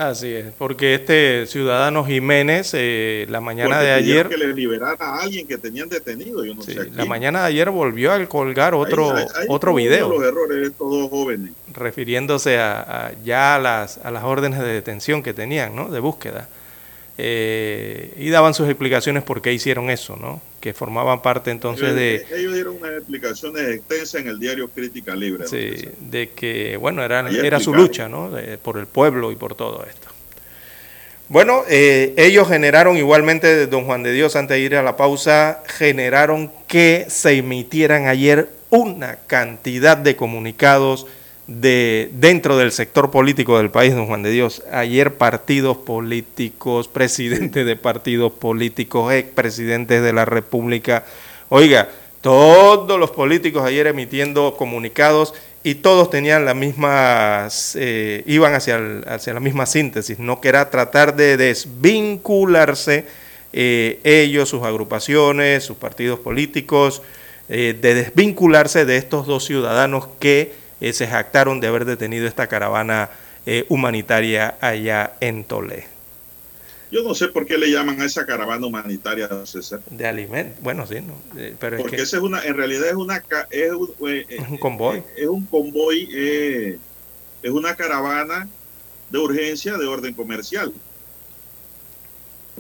Así es, porque este ciudadano Jiménez, eh, la mañana Porque de ayer, que le liberara a alguien que tenían detenido. Yo no sí, sé la mañana de ayer volvió a colgar otro, Ahí- ahí otro video. Los errores de estos dos jóvenes. refiriéndose a, a ya a las, a las órdenes de detención que tenían, ¿no? De búsqueda. Eh, y daban sus explicaciones por qué hicieron eso, ¿no? Que formaban parte entonces de, Ellos dieron unas explicaciones extensas en el diario Crítica Libre. sí, de que, bueno, era, era su lucha, ¿no? De- por el pueblo y por todo esto. Bueno, eh, ellos generaron igualmente, don Juan de Dios, antes de ir a la pausa, generaron que se emitieran ayer una cantidad de comunicados de dentro del sector político del país, don Juan de Dios. Ayer partidos políticos, presidentes de partidos políticos, expresidentes de la República. Oiga, todos los políticos ayer emitiendo comunicados y todos tenían las mismas, eh, iban hacia, hacia la misma síntesis, no que era tratar de desvincularse eh, ellos, sus agrupaciones, sus partidos políticos, de desvincularse de estos dos ciudadanos que se jactaron de haber detenido esta caravana humanitaria allá en Tolé. Yo no sé por qué le llaman a esa caravana humanitaria, César. De alimentos, bueno, sí, no, eh, pero Porque es esa es una, en realidad es una es un, eh, un convoy. Eh, es, un convoy, es una caravana de urgencia de orden comercial.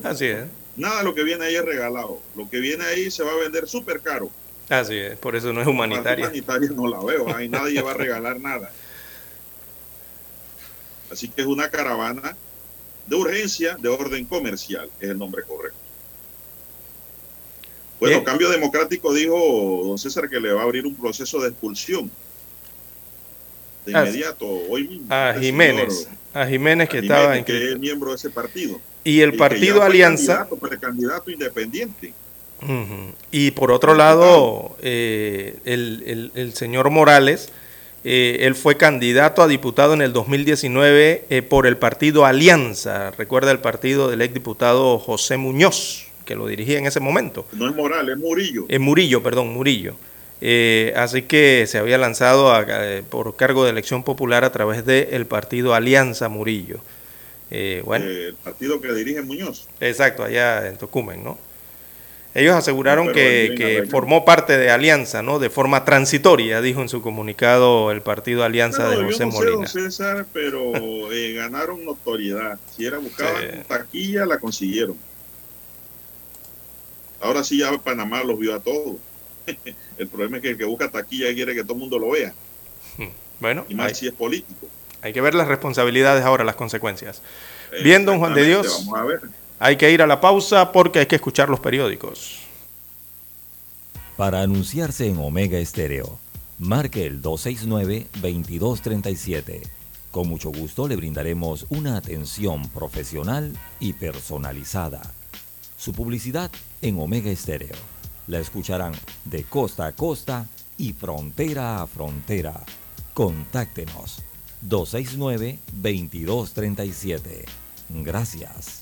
Así es. Nada de lo que viene ahí es regalado. Lo que viene ahí se va a vender súper caro. Así es, por eso no es humanitaria. Humanitaria no la veo, ahí nadie va a regalar nada. Así que es una caravana de urgencia de orden comercial, es el nombre correcto. Bueno, Cambio Democrático dijo don César que le va a abrir un proceso de expulsión de inmediato, hoy mismo. A Jiménez, a Jiménez que estaba en que es miembro de ese partido. Y el partido Alianza. Candidato, candidato independiente. Y por otro lado, eh, el, el señor Morales eh, él fue candidato a diputado en el 2019 eh, por el partido Alianza. Recuerda el partido del exdiputado José Muñoz, que lo dirigía en ese momento. No es Morales, es Murillo. Es Murillo, perdón, Murillo. Eh, así que se había lanzado por cargo de elección popular a través del partido Alianza Murillo. bueno. el partido que dirige Muñoz. Exacto, allá en Tocumen, ¿no? Ellos aseguraron que, formó parte de Alianza, ¿no? De forma transitoria, dijo en su comunicado el partido Alianza de José yo no Molina. César, pero eh, ganaron notoriedad. Si era buscada taquilla, la consiguieron. Ahora sí ya Panamá los vio a todos. el problema es que el que busca taquilla quiere que todo el mundo lo vea. Bueno, y más si es político. Hay que ver las responsabilidades ahora, las consecuencias. Bien, don Juan de Dios. Vamos a ver. Hay que ir a la pausa porque hay que escuchar los periódicos. Para anunciarse en Omega Estéreo, marque el 269-2237. Con mucho gusto le brindaremos una atención profesional y personalizada. Su publicidad en Omega Estéreo. La escucharán de costa a costa y frontera a frontera. Contáctenos 269-2237. Gracias.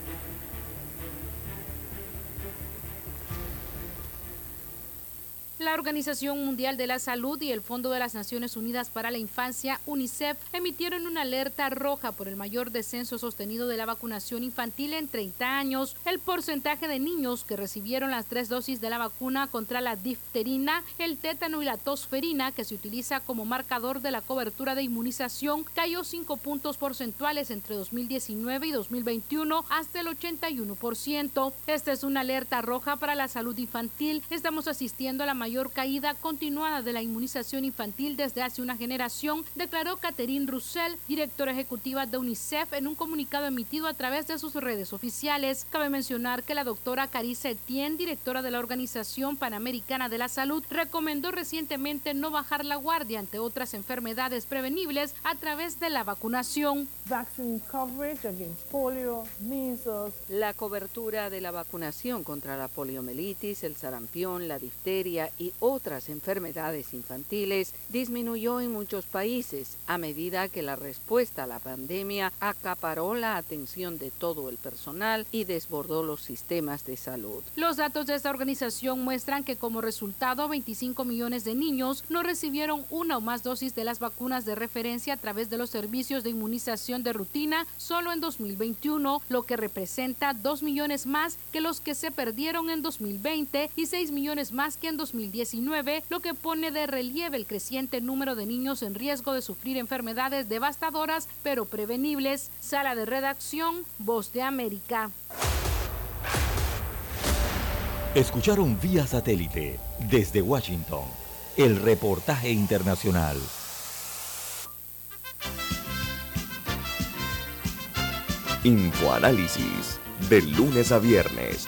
La Organización Mundial de la Salud y el Fondo de las Naciones Unidas para la Infancia, UNICEF, emitieron una alerta roja por el mayor descenso sostenido de la vacunación infantil en 30 años. El porcentaje de niños que recibieron las tres dosis de la vacuna contra la difterina, el tétano y la tosferina, que se utiliza como marcador de la cobertura de inmunización, cayó 5 puntos porcentuales entre 2019 y 2021 hasta el 81%. Esta es una alerta roja para la salud infantil. Estamos asistiendo a la mayor mayor caída continuada de la inmunización infantil desde hace una generación, declaró Catherine Russell, directora ejecutiva de UNICEF, en un comunicado emitido a través de sus redes oficiales. Cabe mencionar que la doctora Carissa Etienne, directora de la Organización Panamericana de la Salud, recomendó recientemente no bajar la guardia ante otras enfermedades prevenibles a través de la vacunación. La cobertura de la vacunación contra la poliomielitis, el sarampión, la difteria y otras enfermedades infantiles disminuyó en muchos países a medida que la respuesta a la pandemia acaparó la atención de todo el personal y desbordó los sistemas de salud. Los datos de esta organización muestran que como resultado 25 millones de niños no recibieron una o más dosis de las vacunas de referencia a través de los servicios de inmunización de rutina solo en 2021, lo que representa 2 millones más que los que se perdieron en 2020 y 6 millones más que en 2020 lo que pone de relieve el creciente número de niños en riesgo de sufrir enfermedades devastadoras pero prevenibles. Sala de redacción, Voz de América. Escucharon vía satélite desde Washington el reportaje internacional. Infoanálisis de lunes a viernes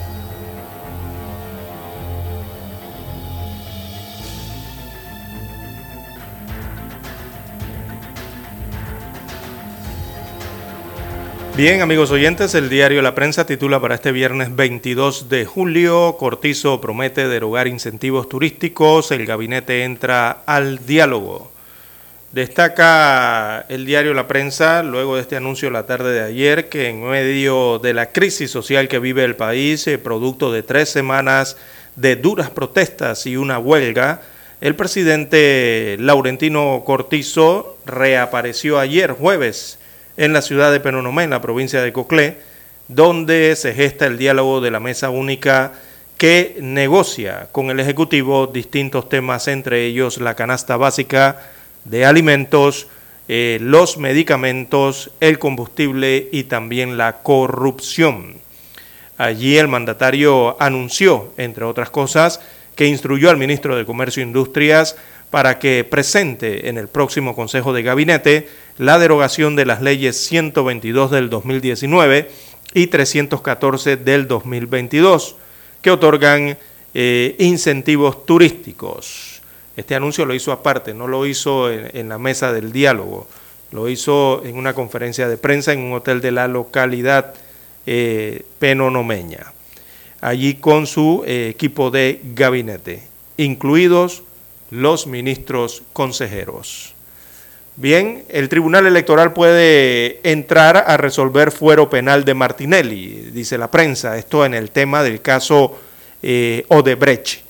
Bien, amigos oyentes, el diario La Prensa titula para este viernes 22 de julio, Cortizo promete derogar incentivos turísticos, el gabinete entra al diálogo. Destaca el diario La Prensa, luego de este anuncio la tarde de ayer, que en medio de la crisis social que vive el país, eh, producto de tres semanas de duras protestas y una huelga, el presidente Laurentino Cortizo reapareció ayer jueves en la ciudad de Penonomé, en la provincia de Coclé, donde se gesta el diálogo de la mesa única que negocia con el Ejecutivo distintos temas, entre ellos la canasta básica de alimentos, eh, los medicamentos, el combustible y también la corrupción. Allí el mandatario anunció, entre otras cosas, que instruyó al ministro de Comercio e Industrias para que presente en el próximo Consejo de Gabinete la derogación de las leyes 122 del 2019 y 314 del 2022, que otorgan eh, incentivos turísticos. Este anuncio lo hizo aparte, no lo hizo en, la mesa del diálogo, lo hizo en una conferencia de prensa en un hotel de la localidad eh, penonomeña, allí con su eh, equipo de gabinete, incluidos los ministros consejeros. Bien, el Tribunal Electoral puede entrar a resolver fuero penal de Martinelli, dice la prensa, esto en el tema del caso eh, Odebrecht.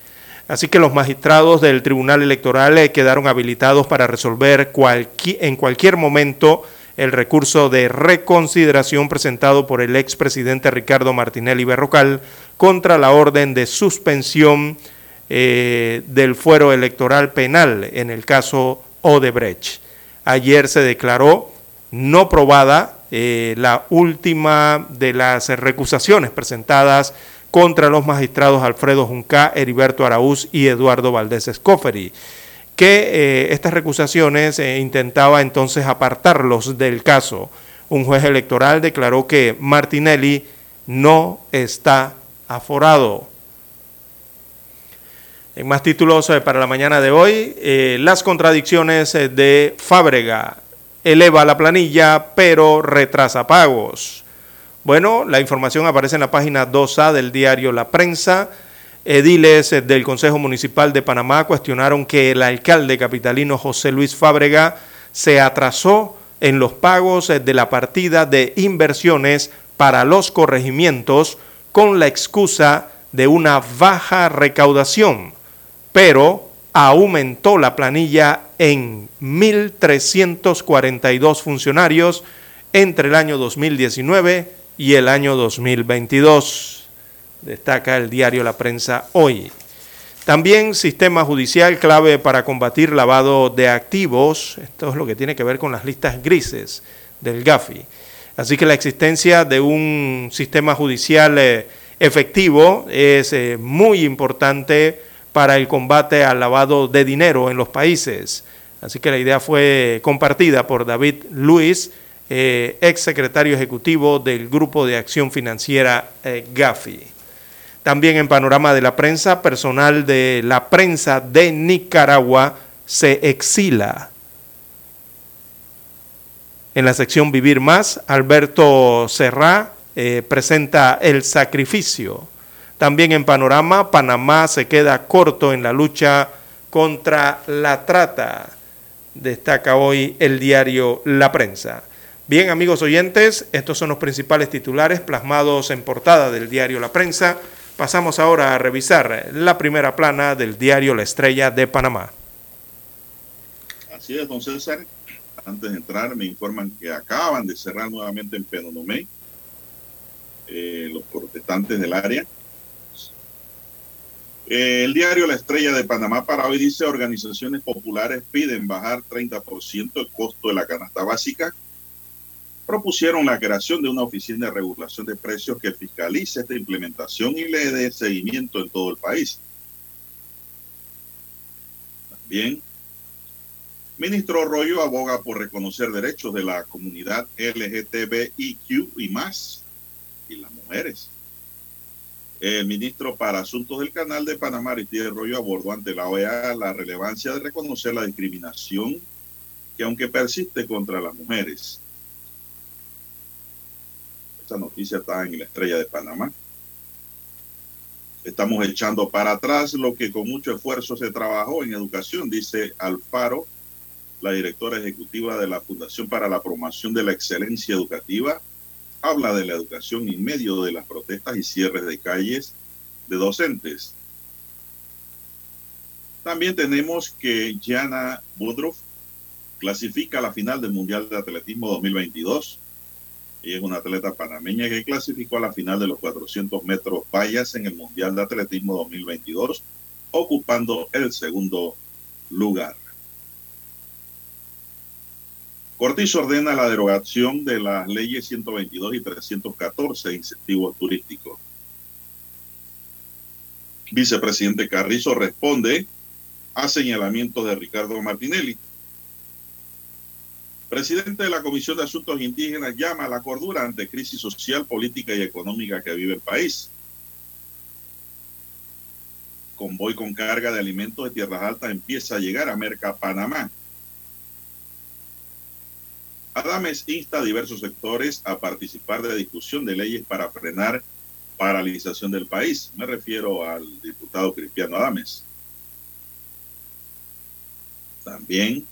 Así que los magistrados del Tribunal Electoral eh, quedaron habilitados para resolver en cualquier momento el recurso de reconsideración presentado por el expresidente Ricardo Martinelli Berrocal contra la orden de suspensión eh, del fuero electoral penal en el caso Odebrecht. Ayer se declaró no probada eh, la última de las recusaciones presentadas contra los magistrados Alfredo Junca, Heriberto Araúz y Eduardo Valdés Escoferi, que eh, estas recusaciones eh, intentaba entonces apartarlos del caso. Un juez electoral declaró que Martinelli no está aforado. En más títulos eh, para la mañana de hoy, eh, las contradicciones eh, de Fábrega. Eleva la planilla, pero retrasa pagos. Bueno, la información aparece en la página 2A del diario La Prensa. Ediles del Consejo Municipal de Panamá cuestionaron que el alcalde capitalino José Luis Fábrega se atrasó en los pagos de la partida de inversiones para los corregimientos con la excusa de una baja recaudación pero aumentó la planilla en 1.342 funcionarios entre el año 2019 y el año 2022. Destaca el diario La Prensa hoy. También sistema judicial clave para combatir lavado de activos. Esto es lo que tiene que ver con las listas grises del GAFI. Así que la existencia de un sistema judicial eh, efectivo es eh, muy importante para el combate al lavado de dinero en los países. Así que la idea fue compartida por David Luis, eh, ex secretario ejecutivo del Grupo de Acción Financiera eh, GAFI. También en panorama de la prensa, personal de la prensa de Nicaragua se exila. En la sección Vivir Más, Alberto Serrá eh, presenta el sacrificio. También en panorama, Panamá se queda corto en la lucha contra la trata, destaca hoy el diario La Prensa. Bien, amigos oyentes, estos son los principales titulares plasmados en portada del diario La Prensa. Pasamos ahora a revisar la primera plana del diario La Estrella de Panamá. Así es, don César. Antes de entrar, me informan que acaban de cerrar nuevamente en Penonomé eh, los protestantes del área. Eh, el diario La Estrella de Panamá para hoy dice organizaciones populares piden bajar 30% el costo de la canasta básica. Propusieron la creación de una oficina de regulación de precios que fiscalice esta implementación y le dé seguimiento en todo el país. También Ministro Rollo aboga por reconocer derechos de la comunidad LGTBIQ y más, y las mujeres. El ministro para Asuntos del Canal de Panamá, Aristide Rollo, abordó ante la OEA la relevancia de reconocer la discriminación que aunque persiste contra las mujeres. Esta noticia está en la estrella de Panamá. Estamos echando para atrás lo que con mucho esfuerzo se trabajó en educación, dice Alfaro, la directora ejecutiva de la Fundación para la Promoción de la Excelencia Educativa, habla de la educación en medio de las protestas y cierres de calles de docentes. También tenemos que Jana Budroff clasifica a la final del Mundial de Atletismo 2022. y es una atleta panameña que clasificó a la final de los 400 metros vallas en el Mundial de Atletismo 2022, ocupando el segundo lugar. Cortizo ordena la derogación de las leyes 122 y 314 de incentivos turísticos. Vicepresidente Carrizo responde a señalamientos de Ricardo Martinelli. Presidente de la Comisión de Asuntos Indígenas llama a la cordura ante crisis social, política y económica que vive el país. Convoy con carga de alimentos de tierras altas empieza a llegar a Merca, Panamá. Adames insta a diversos sectores a participar de la discusión de leyes para frenar paralización del país. Me refiero al diputado Cristiano Adames. También,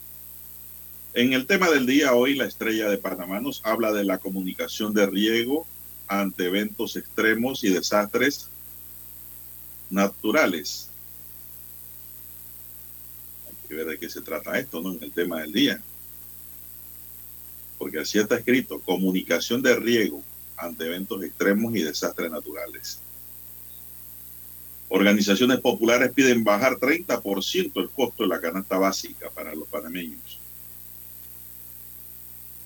en el tema del día hoy, la estrella de Panamá nos habla de la comunicación de riego ante eventos extremos y desastres naturales. Hay que ver de qué se trata esto, ¿no? En el tema del día porque así está escrito, comunicación de riego ante eventos extremos y desastres naturales. Organizaciones populares piden bajar 30% el costo de la canasta básica para los panameños.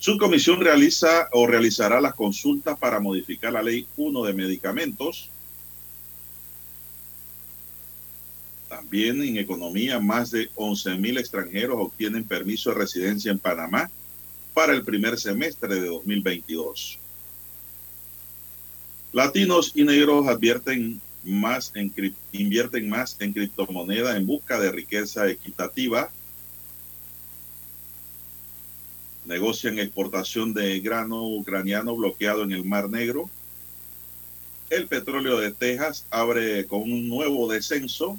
Su comisión realiza o realizará las consultas para modificar la ley 1 de medicamentos. También en economía, más de 11.000 extranjeros obtienen permiso de residencia en Panamá para el primer semestre de 2022. Latinos y negros más en, invierten más en criptomoneda en busca de riqueza equitativa. Negocian exportación de grano ucraniano bloqueado en el Mar Negro. El petróleo de Texas abre con un nuevo descenso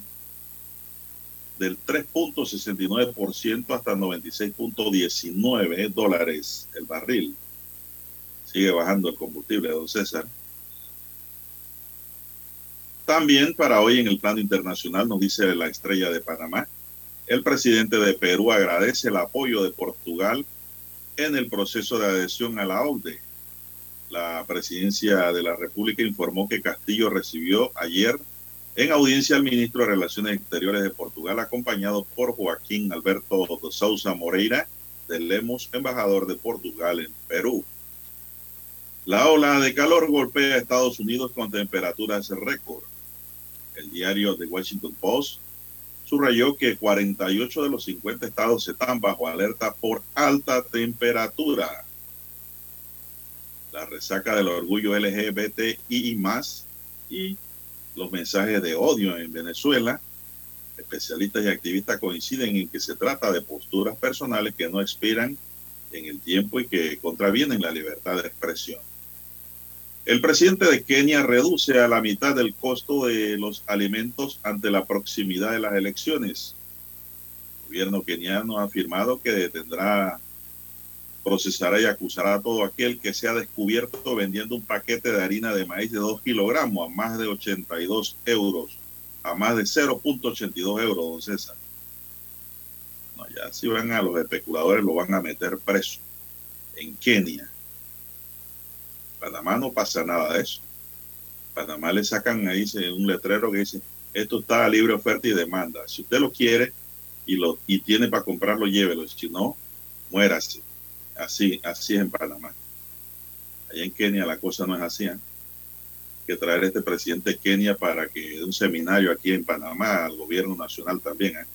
del 3.69% hasta 96.19 dólares el barril. Sigue bajando el combustible, don César. También para hoy en el plano internacional nos dice la estrella de Panamá, el presidente de Perú agradece el apoyo de Portugal en el proceso de adhesión a la OCDE. La presidencia de la República informó que Castillo recibió ayer en audiencia, el ministro de Relaciones Exteriores de Portugal, acompañado por Joaquín Alberto de Sousa Moreira, del Lemos, embajador de Portugal en Perú. La ola de calor golpea a Estados Unidos con temperaturas récord. El diario The Washington Post subrayó que 48 de los 50 estados están bajo alerta por alta temperatura. La resaca del orgullo LGBTI y más y los mensajes de odio en Venezuela, especialistas y activistas coinciden en que se trata de posturas personales que no expiran en el tiempo y que contravienen la libertad de expresión. El presidente de Kenia reduce a la mitad el costo de los alimentos ante la proximidad de las elecciones. El gobierno keniano ha afirmado que detendrá, procesará y acusará a todo aquel que sea descubierto vendiendo un paquete de harina de maíz de 2 kilogramos a más de 82 euros, a más de 0.82 euros, don César. No, ya si van a los especuladores lo van a meter preso en Kenia. Panamá no pasa nada de eso. Panamá le sacan ahí un letrero que dice, esto está a libre oferta y demanda. Si usted lo quiere y, lo, y tiene para comprarlo, llévelo. Si no, muérase. Así, así es en Panamá. Allá en Kenia la cosa no es así. ¿eh? que traer a este presidente de Kenia para que dé un seminario aquí en Panamá al gobierno nacional también. ¿eh?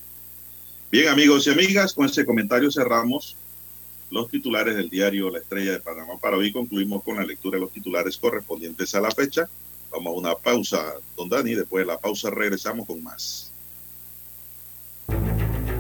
Bien, amigos y amigas, con ese comentario cerramos los titulares del diario La Estrella de Panamá. Para hoy concluimos con la lectura de los titulares correspondientes a la fecha. Vamos a una pausa, don Dani. Después de la pausa regresamos con más.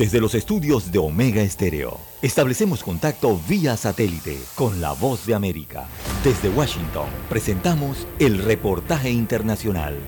Desde los estudios de Omega Estéreo, establecemos contacto vía satélite con la voz de América. Desde Washington, presentamos el reportaje internacional.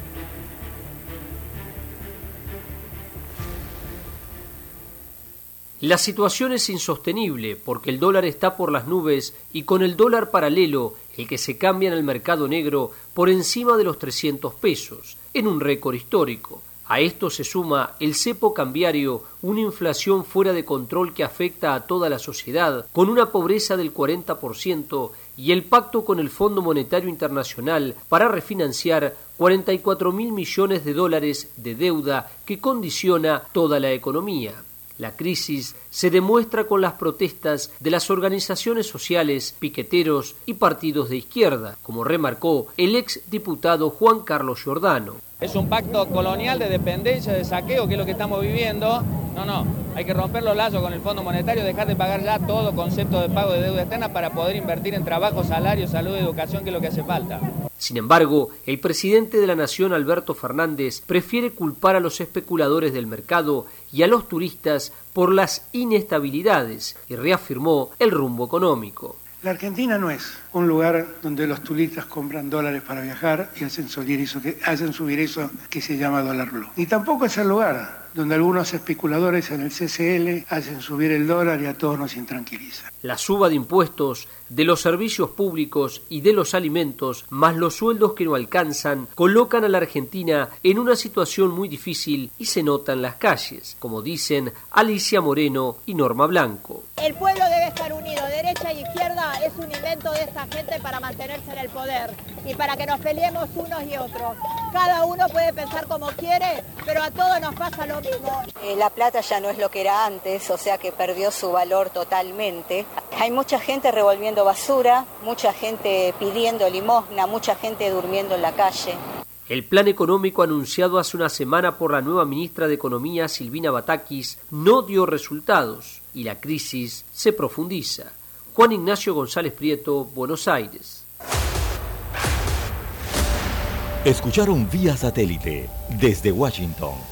La situación es insostenible porque el dólar está por las nubes y con el dólar paralelo, el que se cambia en el mercado negro, por encima de los 300 pesos, en un récord histórico. A esto se suma el cepo cambiario, una inflación fuera de control que afecta a toda la sociedad, con una pobreza del 40% y el pacto con el Fondo Monetario Internacional para refinanciar 44 mil millones de dólares de deuda que condiciona toda la economía. La crisis se demuestra con las protestas de las organizaciones sociales, piqueteros y partidos de izquierda, como remarcó el ex diputado Juan Carlos Giordano. Es un pacto colonial de dependencia, de saqueo, que es lo que estamos viviendo. No, no, hay que romper los lazos con el Fondo Monetario, dejar de pagar ya todo concepto de pago de deuda externa para poder invertir en trabajo, salario, salud, educación, que es lo que hace falta. Sin embargo, el presidente de la Nación, Alberto Fernández, prefiere culpar a los especuladores del mercado y a los turistas por las inestabilidades y reafirmó el rumbo económico. La Argentina no es un lugar donde los turistas compran dólares para viajar y hacen subir eso que, hacen subir eso que se llama dólar blue. Ni tampoco es el lugar donde algunos especuladores en el CCL hacen subir el dólar y a todos nos intranquiliza. La suba de impuestos, de los servicios públicos y de los alimentos, más los sueldos que no alcanzan, colocan a la Argentina en una situación muy difícil y se nota en las calles, como dicen Alicia Moreno y Norma Blanco. El pueblo debe estar unido, derecha y izquierda es un invento de esta gente para mantenerse en el poder y para que nos peleemos unos y otros. Cada uno puede pensar como quiere, pero a todos nos pasa lo mismo. La plata ya no es lo que era antes, o sea que perdió su valor totalmente. Hay mucha gente revolviendo basura, mucha gente pidiendo limosna, mucha gente durmiendo en la calle. El plan económico anunciado hace una semana por la nueva ministra de Economía, Silvina Batakis, no dio resultados y la crisis se profundiza. Juan Ignacio González Prieto, Buenos Aires. Escucharon vía satélite desde Washington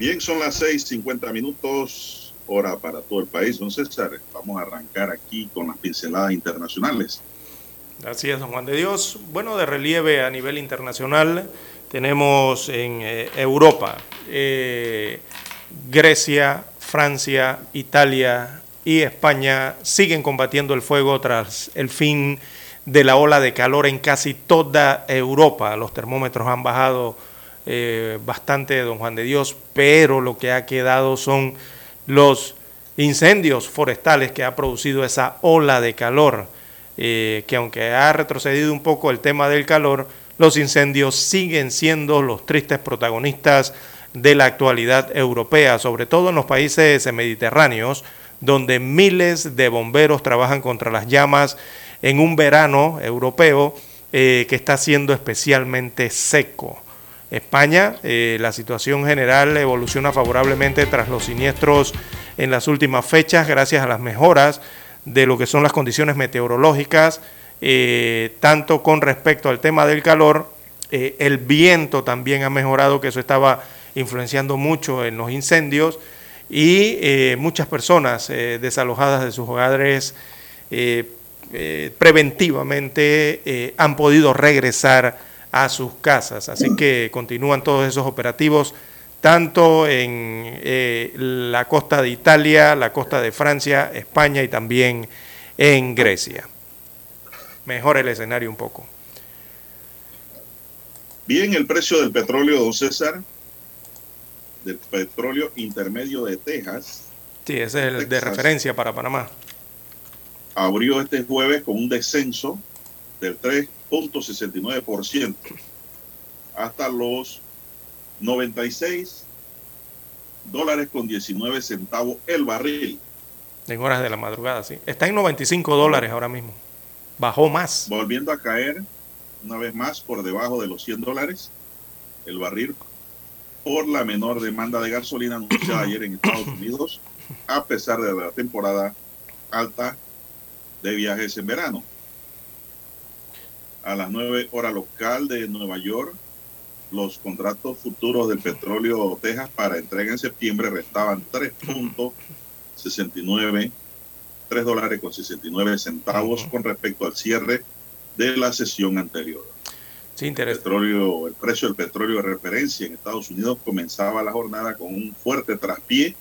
Bien, son las 6:50 minutos, hora para todo el país. Don César, vamos a arrancar aquí con las pinceladas internacionales. Es, don Juan de Dios. Bueno, de relieve a nivel internacional tenemos en eh, Europa, eh, Grecia, Francia, Italia y España siguen combatiendo el fuego tras el fin de la ola de calor en casi toda Europa. Los termómetros han bajado eh, bastante, don Juan de Dios, pero lo que ha quedado son los incendios forestales que ha producido esa ola de calor. Eh, que aunque ha retrocedido un poco el tema del calor, los incendios siguen siendo los tristes protagonistas de la actualidad europea, sobre todo en los países mediterráneos, donde miles de bomberos trabajan contra las llamas en un verano europeo eh, que está siendo especialmente seco. España, eh, la situación general evoluciona favorablemente tras los siniestros en las últimas fechas, gracias a las mejoras de lo que son las condiciones meteorológicas, eh, tanto con respecto al tema del calor, eh, el viento también ha mejorado, que eso estaba influenciando mucho en los incendios, y muchas personas desalojadas de sus hogares preventivamente han podido regresar a sus casas. Así que continúan todos esos operativos tanto en eh, la costa de Italia, la costa de Francia, España y también en Grecia. Mejor el escenario un poco. Bien, el precio del petróleo, don César, del petróleo intermedio de Texas. Sí, ese es el de referencia para Panamá. Abrió este jueves con un descenso del 3.69% hasta los 96 dólares con 19 centavos el barril. En horas de la madrugada, sí. Está en 95 dólares ahora mismo. Bajó más. Volviendo a caer una vez más por debajo de los 100 dólares el barril por la menor demanda de gasolina anunciada ayer en Estados Unidos, a pesar de la temporada alta de viajes en verano. A las 9 horas local de Nueva York, los contratos futuros del petróleo Texas para entrega en septiembre restaban 3.69, 3 dólares con 69 centavos con respecto al cierre de la sesión anterior. Sí, el, petróleo, el precio del petróleo de referencia en Estados Unidos comenzaba la jornada con un fuerte traspié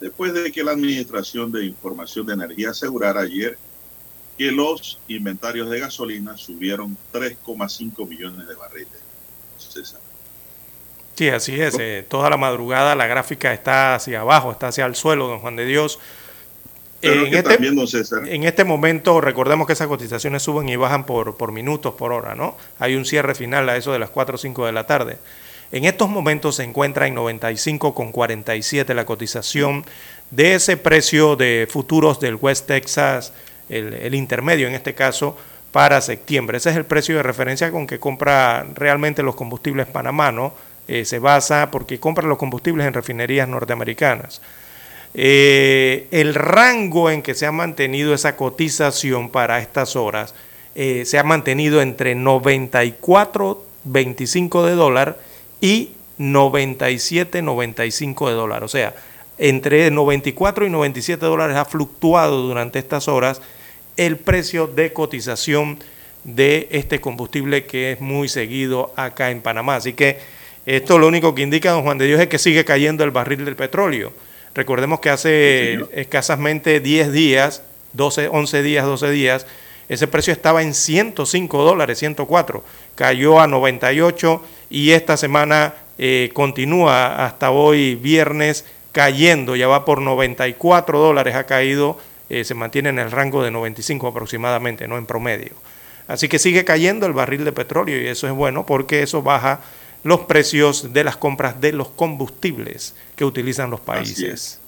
después de que la Administración de Información de Energía asegurara ayer que los inventarios de gasolina subieron 3,5 millones de barriles. Sí, así es. Eh, toda la madrugada la gráfica está hacia abajo, está hacia el suelo, don Juan de Dios. en, este, en este momento, recordemos que esas cotizaciones suben y bajan por, por minutos, por hora, ¿no? Hay un cierre final a eso de las 4 o 5 de la tarde. En estos momentos se encuentra en 95,47 la cotización de ese precio de futuros del West Texas, el, intermedio en este caso, para septiembre. Ese es el precio de referencia con que compra realmente los combustibles Panamá. Eh, se basa porque compra los combustibles en refinerías norteamericanas. Eh, el rango en que se ha mantenido esa cotización para estas horas eh, se ha mantenido entre 94 25 de dólar y 97.95 de dólar. O sea, entre 94 y 97 dólares ha fluctuado durante estas horas el precio de cotización de este combustible que es muy seguido acá en Panamá. Así que esto lo único que indica, don Juan de Dios, es que sigue cayendo el barril del petróleo. Recordemos que hace escasamente 10 días, 12, 11 días, 12 días, ese precio estaba en 105 dólares, 104. Cayó a 98 y esta semana eh, continúa hasta hoy viernes cayendo, ya va por 94 dólares, ha caído, eh, se mantiene en el rango de 95 aproximadamente, no en promedio. Así que sigue cayendo el barril de petróleo y eso es bueno porque eso baja los precios de las compras de los combustibles que utilizan los países.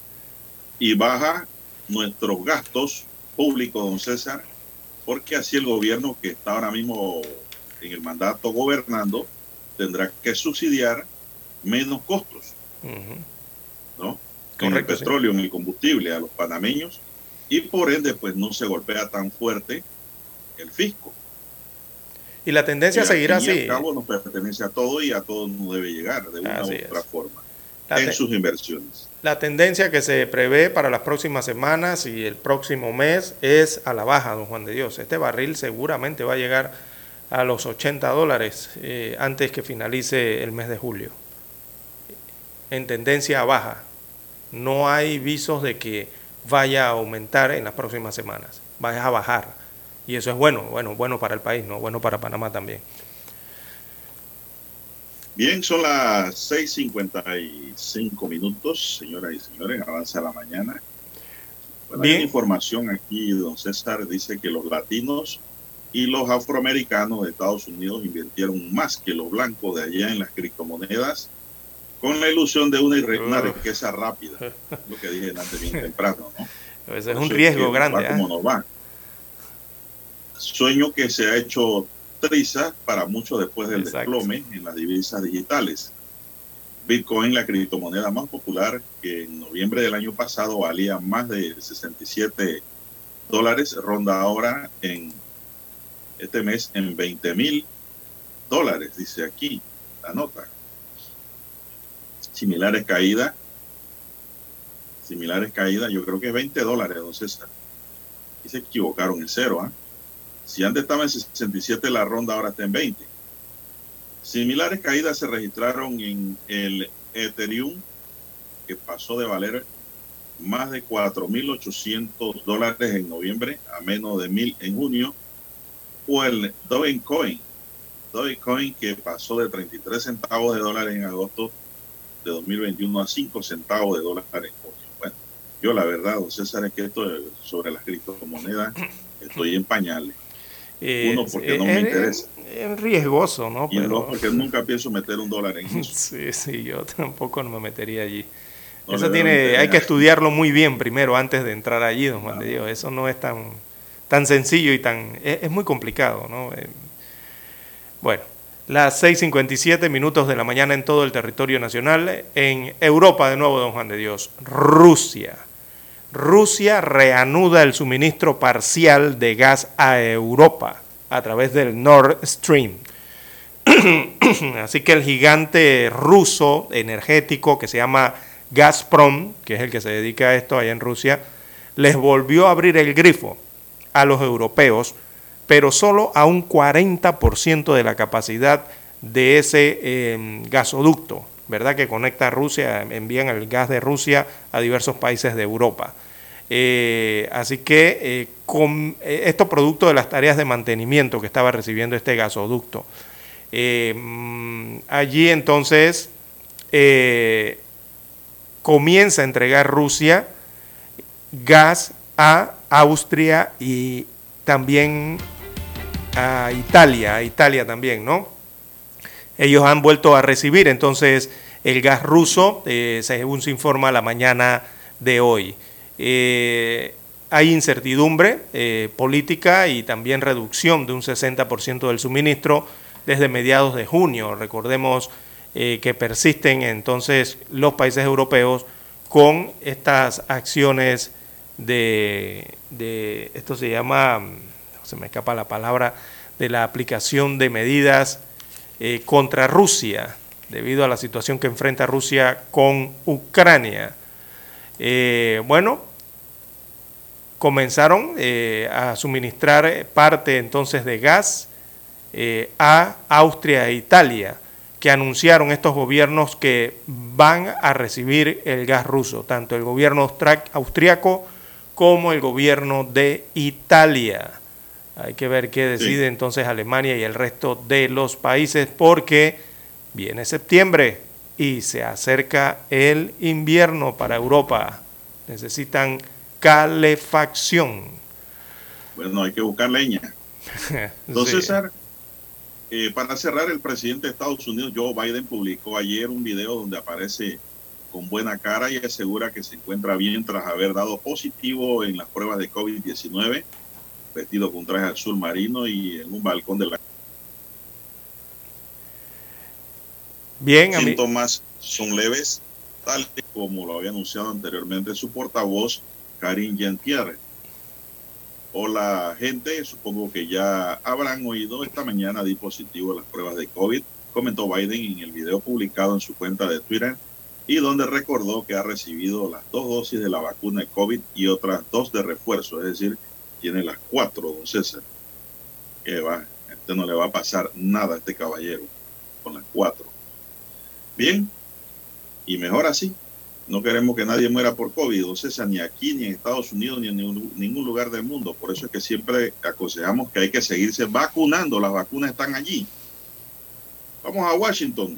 Y baja nuestros gastos públicos, don César, porque así el gobierno que está ahora mismo en el mandato gobernando tendrá que subsidiar menos costos, ¿no? Con el petróleo, en el combustible a los panameños y por ende pues no se golpea tan fuerte el fisco. Y la tendencia seguirá así. Al cabo nos pertenece a todo y a todos nos debe llegar de una u otra forma en sus inversiones. La tendencia que se prevé para las próximas semanas y el próximo mes es a la baja, don Juan de Dios. Este barril seguramente va a llegar a los 80 dólares eh, antes que finalice el mes de julio. En tendencia a baja. No hay visos de que vaya a aumentar en las próximas semanas. Vaya a bajar. Y eso es bueno, bueno, bueno para el país, no bueno para Panamá también. Bien, son las 6:55 minutos, señoras y señores, avanza la mañana. Bien. información aquí, don César dice que los latinos y los afroamericanos de Estados Unidos invirtieron más que los blancos de allá en las criptomonedas con la ilusión de una, una riqueza rápida, lo que dije antes bien temprano, ¿no? Pues es un riesgo grande. ¿eh? no va sueño que se ha hecho triza para muchos después del desplome en las divisas digitales. Bitcoin, la criptomoneda más popular, que en noviembre del año pasado valía más de 67 dólares, ronda ahora en este mes en 20 mil dólares, dice aquí la nota. Similares caídas, similares caídas, yo creo que 20 dólares, don César. Y se equivocaron en cero, ¿ah? Si antes estaba en 67, la ronda ahora está en 20. Similares caídas se registraron en el Ethereum, que pasó de valer más de 4.800 dólares en noviembre a menos de 1.000 en junio, o el Dogecoin, Dogecoin que pasó de 33 centavos de dólares en agosto de 2021 a 5 centavos de dólares en junio. Bueno, yo la verdad, don César, es que esto sobre las criptomonedas estoy en pañales. Uno, porque no me interesa. Es riesgoso, ¿no? Y Pero... porque nunca pienso meter un dólar en eso. sí, sí, yo tampoco no me metería allí. eso tiene, hay que estudiarlo muy bien primero antes de entrar allí, don Juan de Dios. Eso no es tan, tan sencillo y tan, es, muy complicado, ¿no? Eh, bueno, las 6.57 minutos de la mañana en todo el territorio nacional. En Europa, de nuevo, don Juan de Dios, Rusia Rusia reanuda el suministro parcial de gas a Europa a través del Nord Stream. Así que el gigante ruso energético que se llama Gazprom, que es el que se dedica a esto allá en Rusia, les volvió a abrir el grifo a los europeos, pero solo a un 40% de la capacidad de ese eh, gasoducto. ¿verdad? Que conecta a Rusia, envían el gas de Rusia a diversos países de Europa. Eh, así que eh, con eh, esto producto de las tareas de mantenimiento que estaba recibiendo este gasoducto. Mm, allí entonces comienza a entregar Rusia gas a Austria y también a Italia, a Italia también, ¿no? ellos han vuelto a recibir entonces el gas ruso, eh, según se informa la mañana de hoy. Eh, hay incertidumbre eh, política y también reducción de un 60% del suministro desde mediados de junio. Recordemos que persisten entonces los países europeos con estas acciones de, de, esto se llama, se me escapa la palabra, de la aplicación de medidas eh, contra Rusia, debido a la situación que enfrenta Rusia con Ucrania. Eh, bueno, comenzaron eh, a suministrar parte entonces de gas a Austria e Italia, que anunciaron estos gobiernos que van a recibir el gas ruso, tanto el gobierno austriaco como el gobierno de Italia. Hay que ver qué decide entonces Alemania y el resto de los países porque viene septiembre y se acerca el invierno para Europa. Necesitan calefacción. Bueno, hay que buscar leña. Entonces, César, eh, para cerrar, el presidente de Estados Unidos, Joe Biden, publicó ayer un video donde aparece con buena cara y asegura que se encuentra bien tras haber dado positivo en las pruebas de COVID-19 vestido con traje azul marino y en un balcón de la... Bien, Los síntomas son leves, tal como lo había anunciado anteriormente su portavoz, Karin Jean-Pierre. Hola gente, supongo que ya habrán oído esta mañana di positivo las pruebas de COVID, comentó Biden en el video publicado en su cuenta de Twitter y donde recordó que ha recibido las dos dosis de la vacuna de COVID y otras dos de refuerzo, es decir, tiene las cuatro, don César. Que va, este no le va a pasar nada a este caballero con las cuatro. Bien, y mejor así. No queremos que nadie muera por COVID, don César, ni aquí, ni en Estados Unidos, ni en ningún lugar del mundo. Por eso es que siempre aconsejamos que hay que seguirse vacunando. Las vacunas están allí. Vamos a Washington.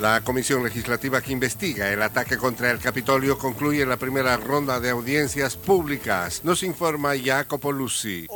La comisión legislativa que investiga el ataque contra el Capitolio concluye la primera ronda de audiencias públicas. Nos informa Jacopo Lucy.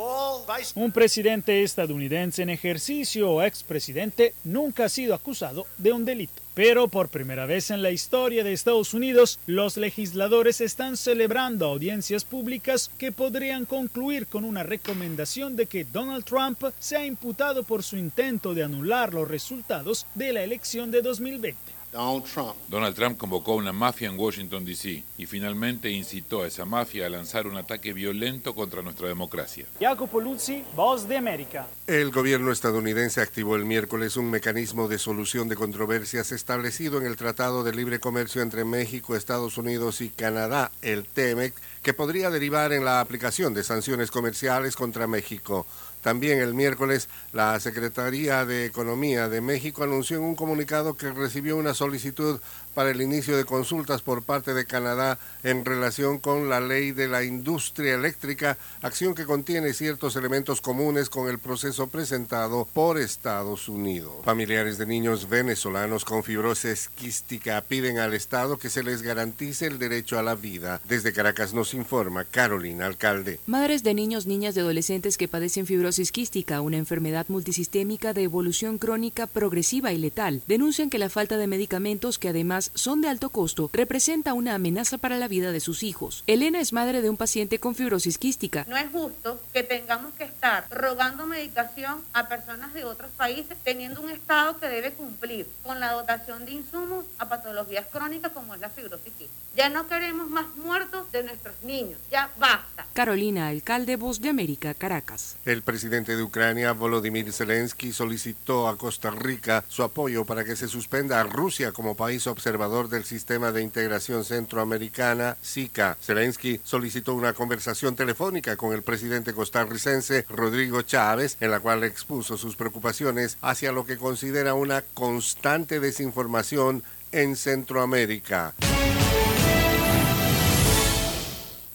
Un presidente estadounidense en ejercicio o expresidente nunca ha sido acusado de un delito. Pero por primera vez en la historia de Estados Unidos, los legisladores están celebrando audiencias públicas que podrían concluir con una recomendación de que Donald Trump sea imputado por su intento de anular los resultados de la elección de 2020. Donald Trump. Donald Trump convocó a una mafia en Washington, D.C. y finalmente incitó a esa mafia a lanzar un ataque violento contra nuestra democracia. Jacopo Luzzi, Voz de América. El gobierno estadounidense activó el miércoles un mecanismo de solución de controversias establecido en el Tratado de Libre Comercio entre México, Estados Unidos y Canadá, el TEMEC, que podría derivar en la aplicación de sanciones comerciales contra México. También el miércoles, la Secretaría de Economía de México anunció en un comunicado que recibió una solicitud para el inicio de consultas por parte de Canadá en relación con la ley de la industria eléctrica, acción que contiene ciertos elementos comunes con el proceso presentado por Estados Unidos. Familiares de niños venezolanos con fibrosis quística piden al Estado que se les garantice el derecho a la vida. Desde Caracas nos informa Carolina Alcalde. Madres de niños, niñas y adolescentes que padecen fibrosis quística, una enfermedad multisistémica de evolución crónica progresiva y letal, denuncian que la falta de medicamentos que además son de alto costo, representa una amenaza para la vida de sus hijos. Elena es madre de un paciente con fibrosis quística. No es justo que tengamos que estar rogando medicación a personas de otros países teniendo un Estado que debe cumplir con la dotación de insumos a patologías crónicas como es la fibrosis quística. Ya no queremos más muertos de nuestros niños. Ya basta. Carolina, alcalde Voz de América, Caracas. El presidente de Ucrania, Volodymyr Zelensky, solicitó a Costa Rica su apoyo para que se suspenda a Rusia como país observador del Sistema de Integración Centroamericana, SICA. Zelensky solicitó una conversación telefónica con el presidente costarricense Rodrigo Chávez, en la cual expuso sus preocupaciones hacia lo que considera una constante desinformación en Centroamérica.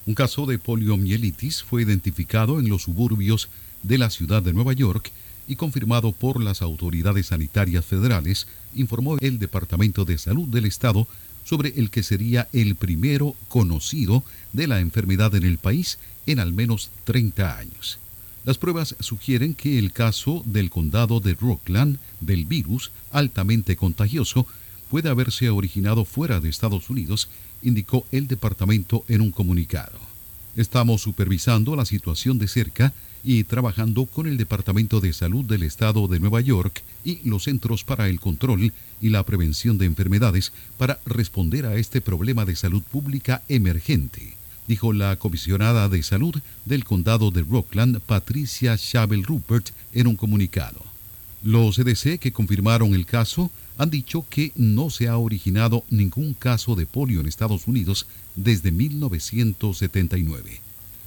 Un caso de poliomielitis fue identificado en los suburbios de la ciudad de Nueva York y confirmado por las autoridades sanitarias federales, informó el Departamento de Salud del Estado sobre el que sería el primero conocido de la enfermedad en el país en al menos 30 años. Las pruebas sugieren que el caso del condado de Rockland del virus altamente contagioso puede haberse originado fuera de Estados Unidos, indicó el departamento en un comunicado. Estamos supervisando la situación de cerca y trabajando con el Departamento de Salud del Estado de Nueva York y los Centros para el Control y la Prevención de Enfermedades para responder a este problema de salud pública emergente, dijo la comisionada de salud del condado de Rockland, Patricia Shabel Rupert, en un comunicado. Los CDC que confirmaron el caso han dicho que no se ha originado ningún caso de polio en Estados Unidos desde 1979.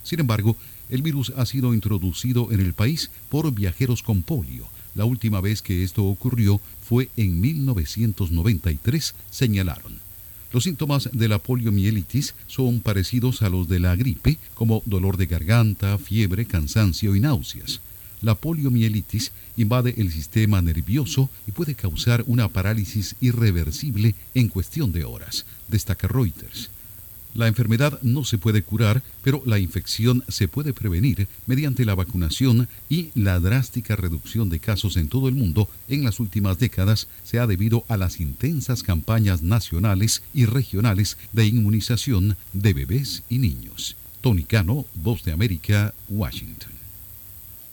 Sin embargo, el virus ha sido introducido en el país por viajeros con polio. La última vez que esto ocurrió fue en 1993, señalaron. Los síntomas de la poliomielitis son parecidos a los de la gripe, como dolor de garganta, fiebre, cansancio y náuseas. La poliomielitis invade el sistema nervioso y puede causar una parálisis irreversible en cuestión de horas, destaca Reuters. La enfermedad no se puede curar, pero la infección se puede prevenir mediante la vacunación y la drástica reducción de casos en todo el mundo en las últimas décadas se ha debido a las intensas campañas nacionales y regionales de inmunización de bebés y niños. Tony Cano, Voz de América, Washington.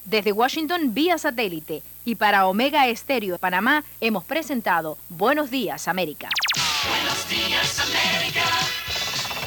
Desde Washington vía satélite y para Omega Estéreo de Panamá hemos presentado Buenos Días América. Buenos días, América.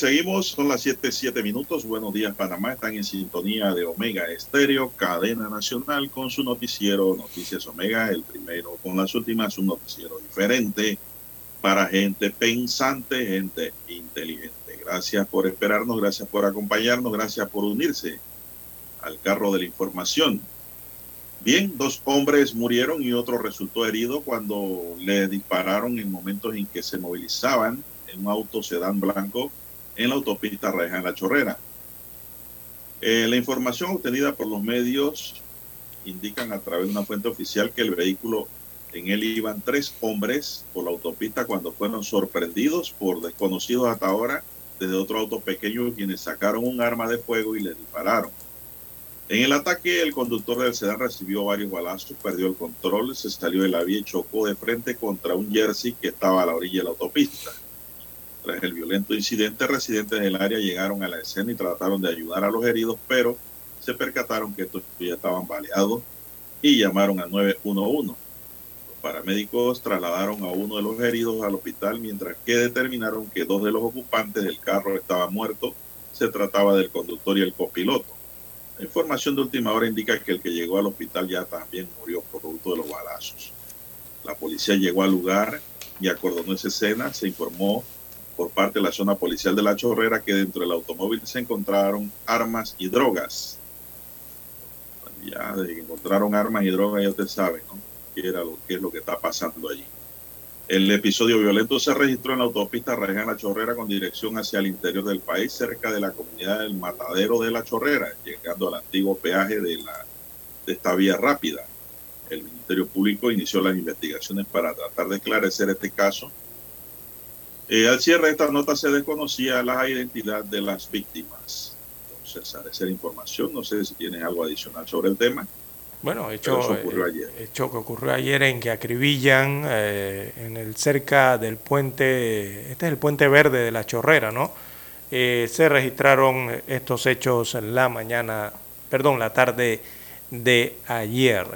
Seguimos, son las 7, 7 minutos. Buenos días, Panamá. Están en sintonía de Omega Estéreo, cadena nacional, con su noticiero Noticias Omega, el primero con las últimas, un noticiero diferente para gente pensante, gente inteligente. Gracias por esperarnos, gracias por acompañarnos, gracias por unirse al carro de la información. Bien, dos hombres murieron y otro resultó herido cuando le dispararon en momentos en que se movilizaban en un auto sedán blanco en la autopista Raja La Chorrera. Eh, la información obtenida por los medios indican a través de una fuente oficial que el vehículo en él iban tres hombres por la autopista cuando fueron sorprendidos por desconocidos hasta ahora desde otro auto pequeño quienes sacaron un arma de fuego y le dispararon. En el ataque el conductor del sedán recibió varios balazos, perdió el control, se salió de la vía y chocó de frente contra un jersey que estaba a la orilla de la autopista. Tras el violento incidente, residentes del área llegaron a la escena y trataron de ayudar a los heridos, pero se percataron que estos ya estaban baleados y llamaron al 911. Los paramédicos trasladaron a uno de los heridos al hospital, mientras que determinaron que dos de los ocupantes del carro estaban muertos. Se trataba del conductor y el copiloto. La información de última hora indica que el que llegó al hospital ya también murió producto de los balazos. La policía llegó al lugar y acordonó esa escena. Se informó por parte de la zona policial de La Chorrera que dentro del automóvil se encontraron armas y drogas. Ya desde que encontraron armas y drogas, ya usted sabe, ¿no? ¿Qué, era lo, qué es lo que está pasando allí? El episodio violento se registró en la autopista Raján La Chorrera con dirección hacia el interior del país, cerca de la comunidad del Matadero de La Chorrera, llegando al antiguo peaje de, la, de esta vía rápida. El Ministerio Público inició las investigaciones para tratar de esclarecer este caso. Eh, al cierre de esta nota se desconocía la identidad de las víctimas. Entonces, a esa información, no sé si tienen algo adicional sobre el tema. Bueno, hecho, ayer. hecho que ocurrió ayer en que acribillan eh, en el cerca del puente, este es el puente verde de la Chorrera, ¿no? Eh, se registraron estos hechos en la mañana, perdón, la tarde de ayer.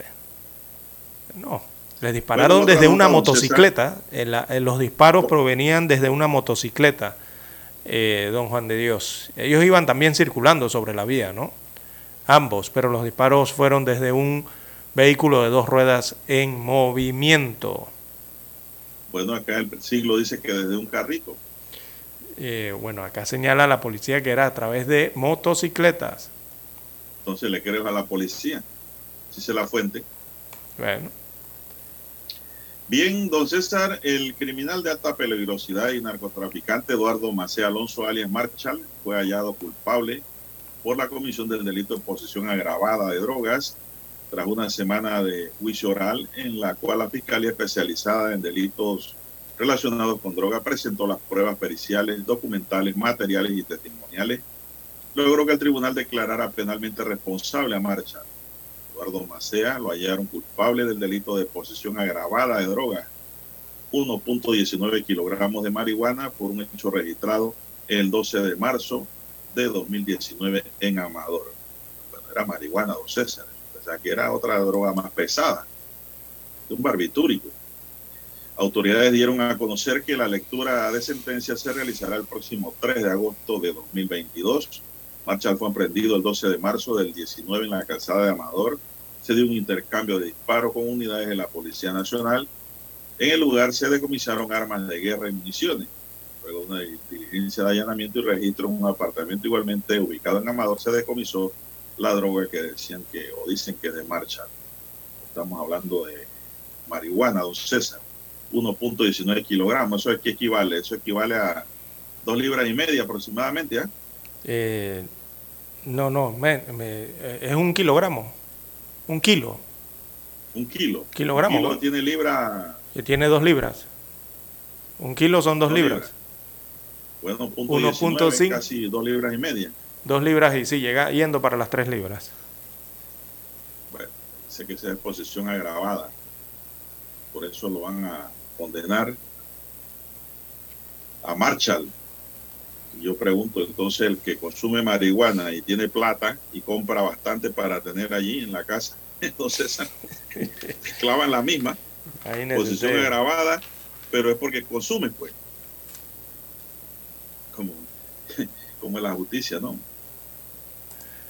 No, les dispararon Bueno, desde una motocicleta. En la- en los disparos provenían desde una motocicleta, eh, don Juan de Dios. Ellos iban también circulando sobre la vía, ¿no? Ambos, pero los disparos fueron desde un vehículo de dos ruedas en movimiento. Bueno, acá el siglo dice que desde un carrito. Eh, bueno, acá señala la policía que era a través de motocicletas. Entonces le creo a la policía. Si se la fuente. Bueno, Bien, don César, el criminal de alta peligrosidad y narcotraficante Eduardo Macea Alonso alias Marshall fue hallado culpable por la comisión del delito de posesión agravada de drogas tras una semana de juicio oral en la cual la Fiscalía Especializada en Delitos relacionados con droga presentó las pruebas periciales, documentales, materiales y testimoniales. Logró que el tribunal declarara penalmente responsable a Marshall. Eduardo Macea lo hallaron culpable del delito de posesión agravada de drogas, 1.19 kilogramos de marihuana por un hecho registrado el 12 de marzo de 2019 en Amador. Bueno, era marihuana, don César. O sea, que era otra droga más pesada, de un barbitúrico. Autoridades dieron a conocer que la lectura de sentencia se realizará el próximo 3 de agosto de 2022. Marshall fue emprendido el 12 de marzo del 19 en la calzada de Amador. Se dio un intercambio de disparos con unidades de la Policía Nacional. En el lugar se decomisaron armas de guerra y municiones. Luego de una diligencia de allanamiento y registro en un apartamento igualmente ubicado en Amador, se decomisó la droga que decían que, o dicen que es de Marshall. Estamos hablando de marihuana, don César. 1.19 kilogramos. ¿Eso es que equivale? Eso equivale a dos libras y media aproximadamente, ¿ah? eh, no, no, me- eh, es un kilogramo. Un kilo. Un kilo. Kilogramo. Un kilo tiene libra, Que tiene dos libras. Un kilo son dos Dos libras. bueno, punto 1.5. 19, casi dos libras y media. Dos libras y sí, llega yendo para las tres libras. Bueno, dice que esa es posesión agravada. Por eso lo van a condenar a Marshall. Yo pregunto, entonces el que consume marihuana y tiene plata y compra bastante para tener allí en la casa, entonces clavan la misma Ahí posición necesité- agravada, pero es porque consume, pues. Como, como es la justicia, ¿no?